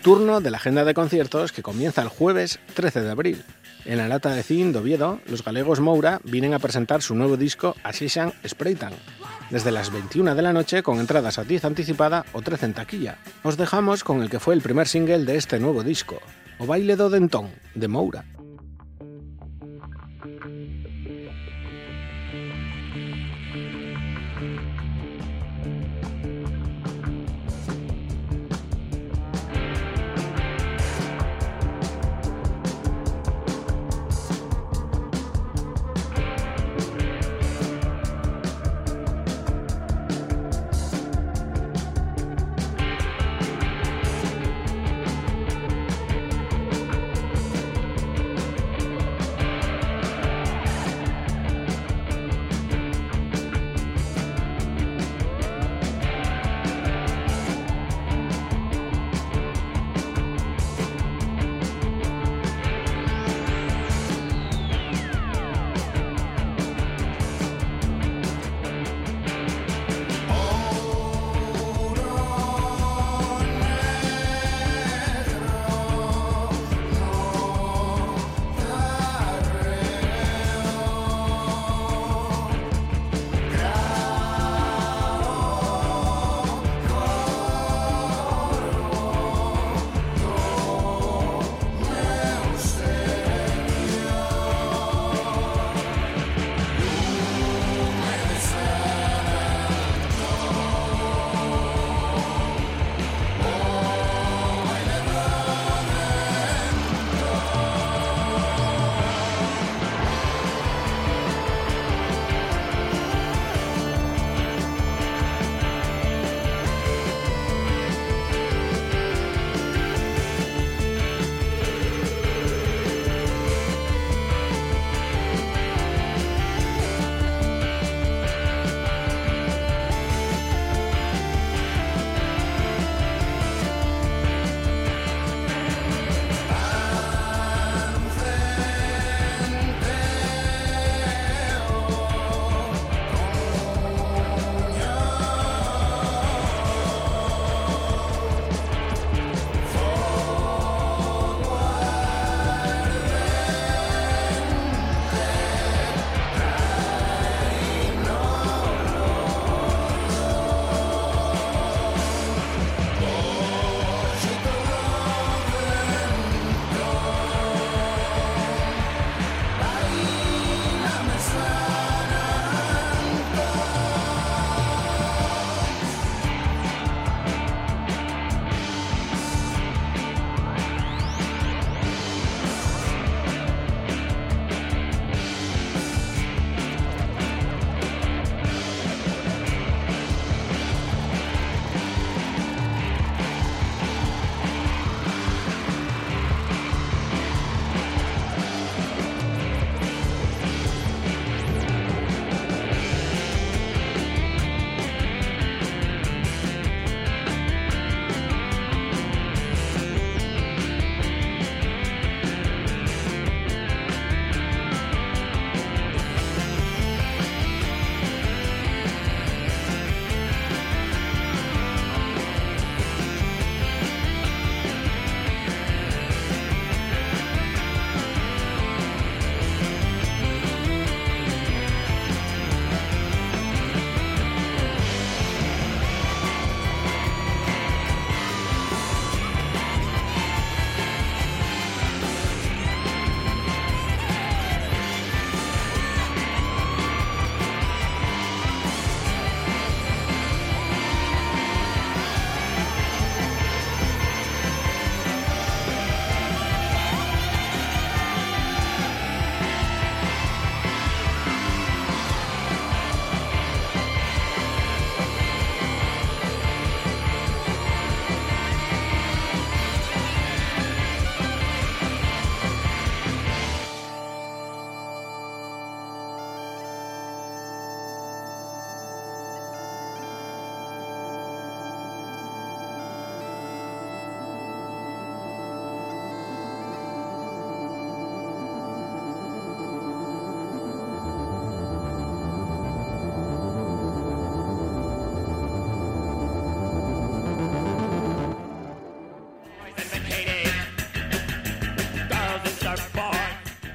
Turno de la agenda de conciertos que comienza el jueves 13 de abril. En la lata de Cin de Oviedo, los galegos Moura vienen a presentar su nuevo disco Asishan Spraytan, desde las 21 de la noche con entradas a 10 anticipada o 13 en taquilla. Os dejamos con el que fue el primer single de este nuevo disco, O Baile do Dentón, de Moura.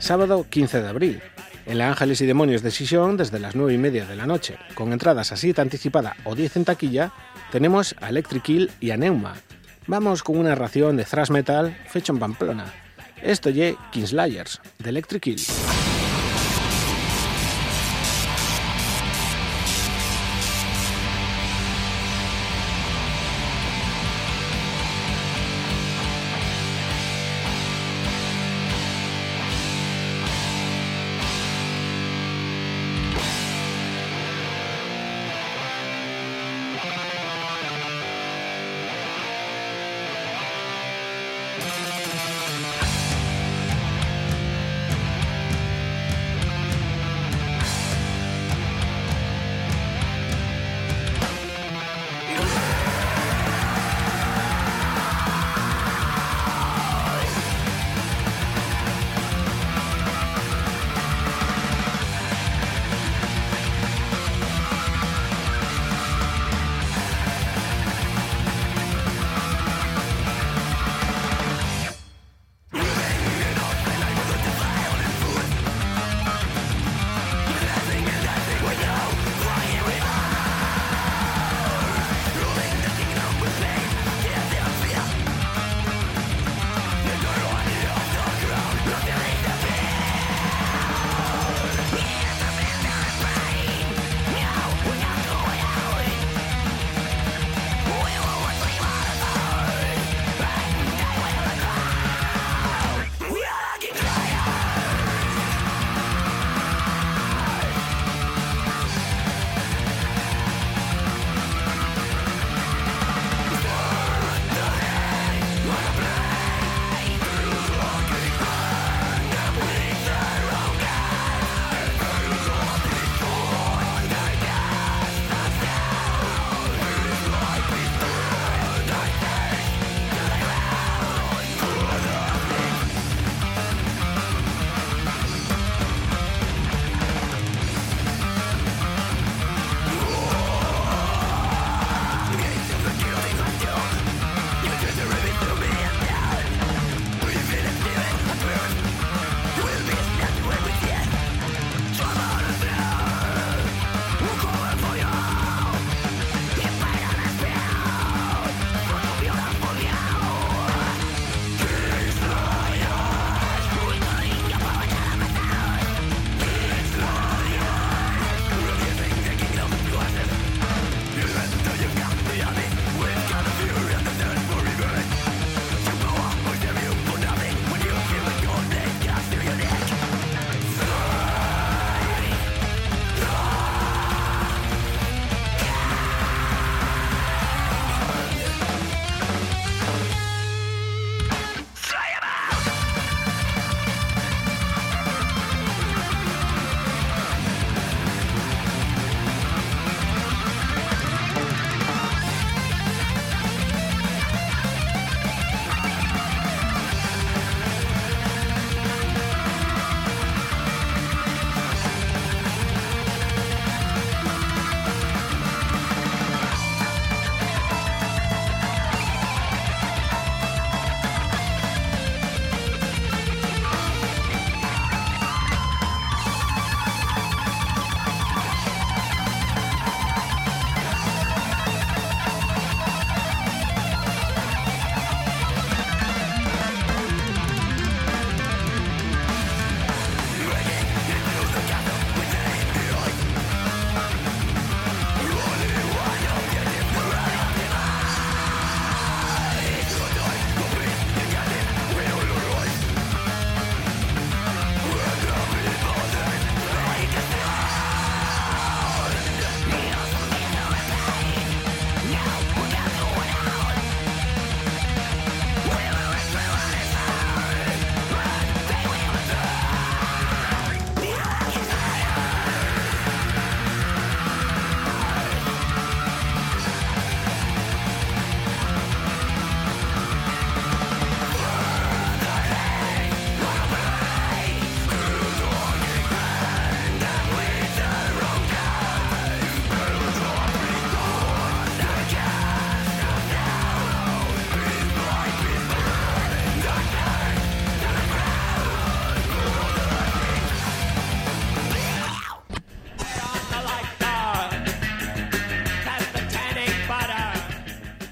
Sábado 15 de abril. En la Ángeles y Demonios de Sisión desde las 9 y media de la noche. Con entradas a cita anticipada o 10 en taquilla, tenemos a Electric Kill y a Neuma. Vamos con una ración de thrash metal fecho en Pamplona. Esto ye Kingslayers, de Electric Kill.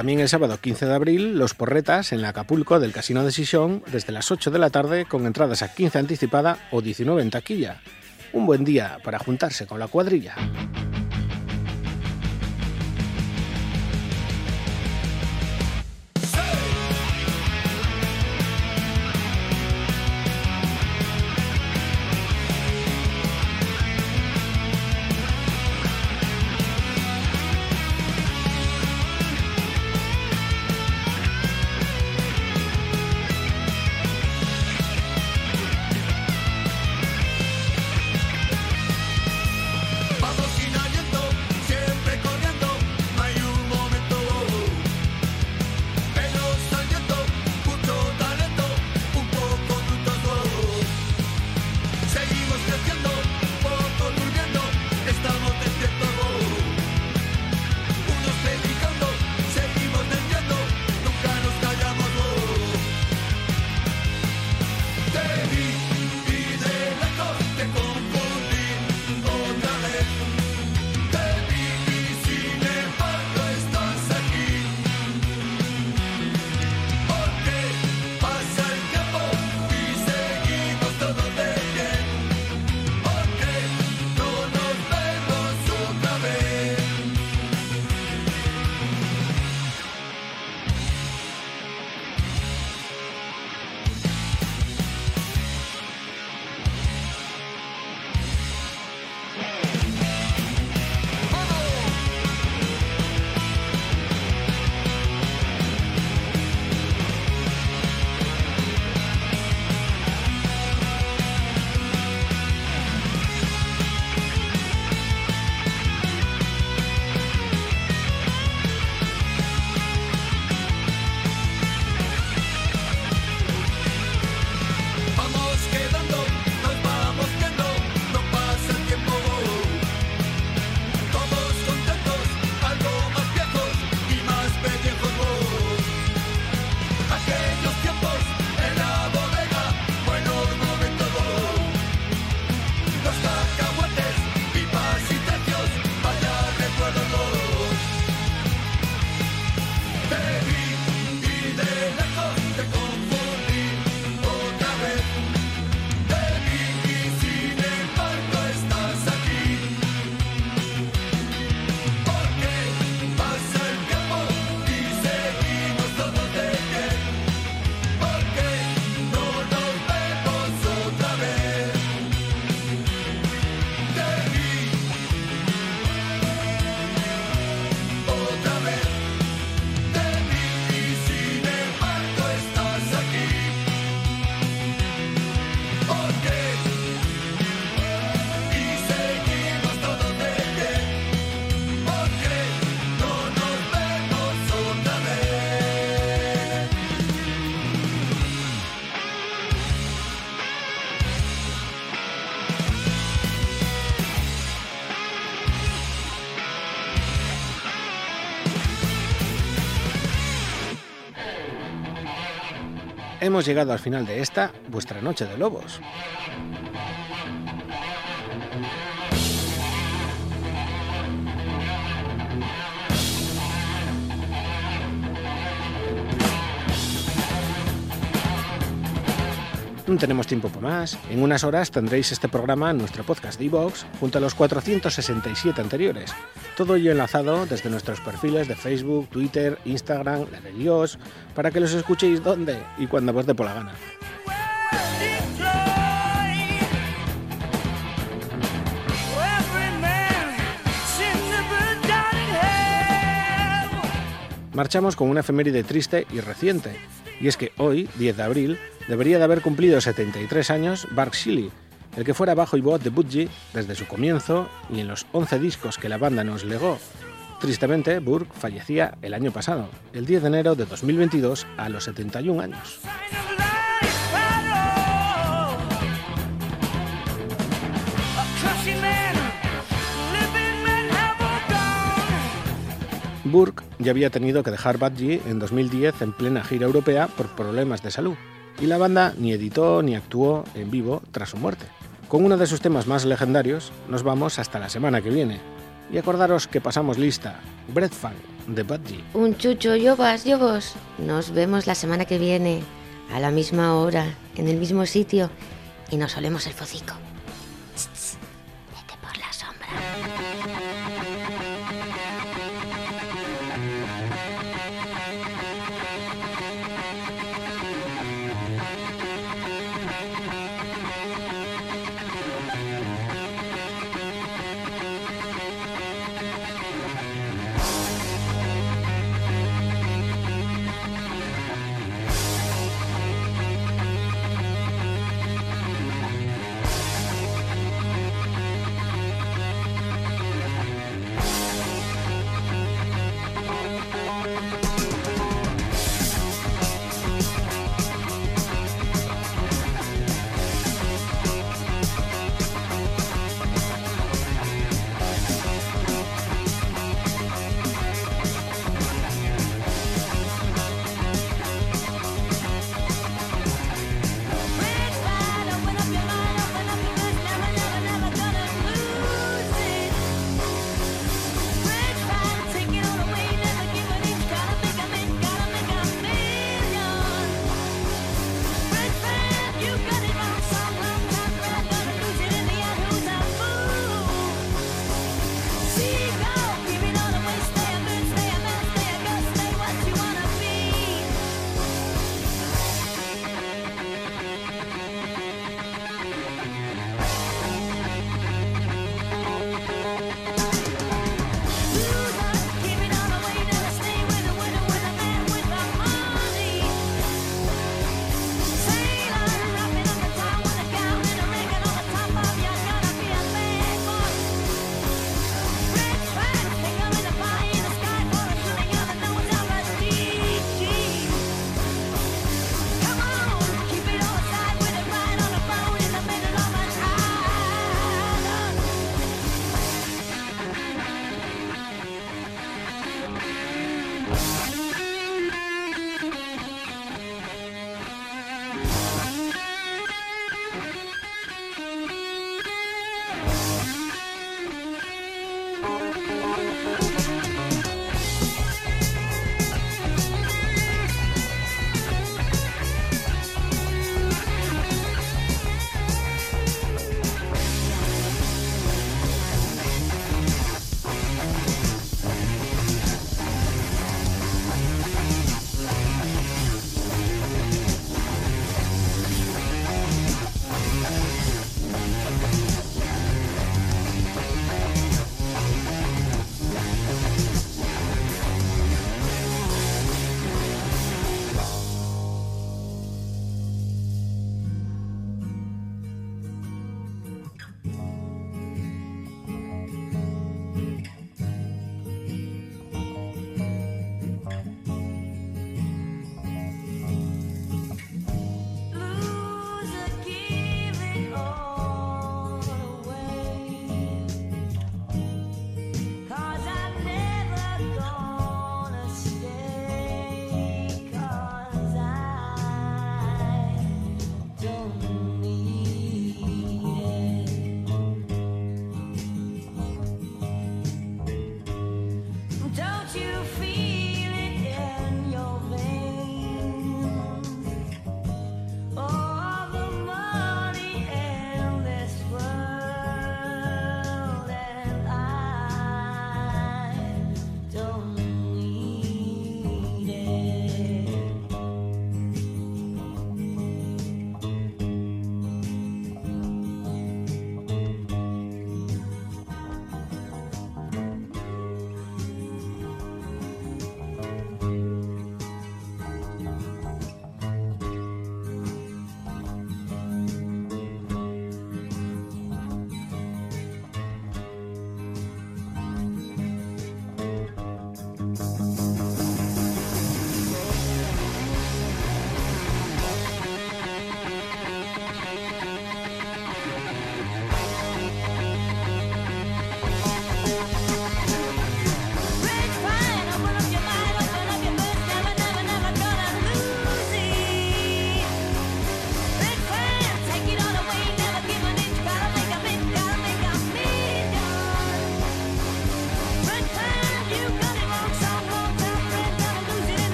También el sábado 15 de abril, los porretas en la Acapulco del Casino de Sison desde las 8 de la tarde con entradas a 15 anticipada o 19 en taquilla. Un buen día para juntarse con la cuadrilla. Hemos llegado al final de esta, vuestra noche de lobos. No tenemos tiempo para más. En unas horas tendréis este programa en nuestro podcast de iVoox, junto a los 467 anteriores. Todo ello enlazado desde nuestros perfiles de Facebook, Twitter, Instagram, la de Dios, para que los escuchéis donde y cuando os dé por la gana. Marchamos con una efeméride triste y reciente, y es que hoy, 10 de abril, debería de haber cumplido 73 años Bark Shelley, el que fuera bajo y voz de Budgie desde su comienzo y en los 11 discos que la banda nos legó. Tristemente, Burke fallecía el año pasado, el 10 de enero de 2022, a los 71 años. Burke ya había tenido que dejar Budgie en 2010 en plena gira europea por problemas de salud, y la banda ni editó ni actuó en vivo tras su muerte. Con uno de sus temas más legendarios, nos vamos hasta la semana que viene. Y acordaros que pasamos lista, Bread Funk.
de Budgie.
Un chucho, yo vas, yo vos. Nos vemos la semana que viene, a la misma hora, en el mismo sitio, y nos olemos el focico.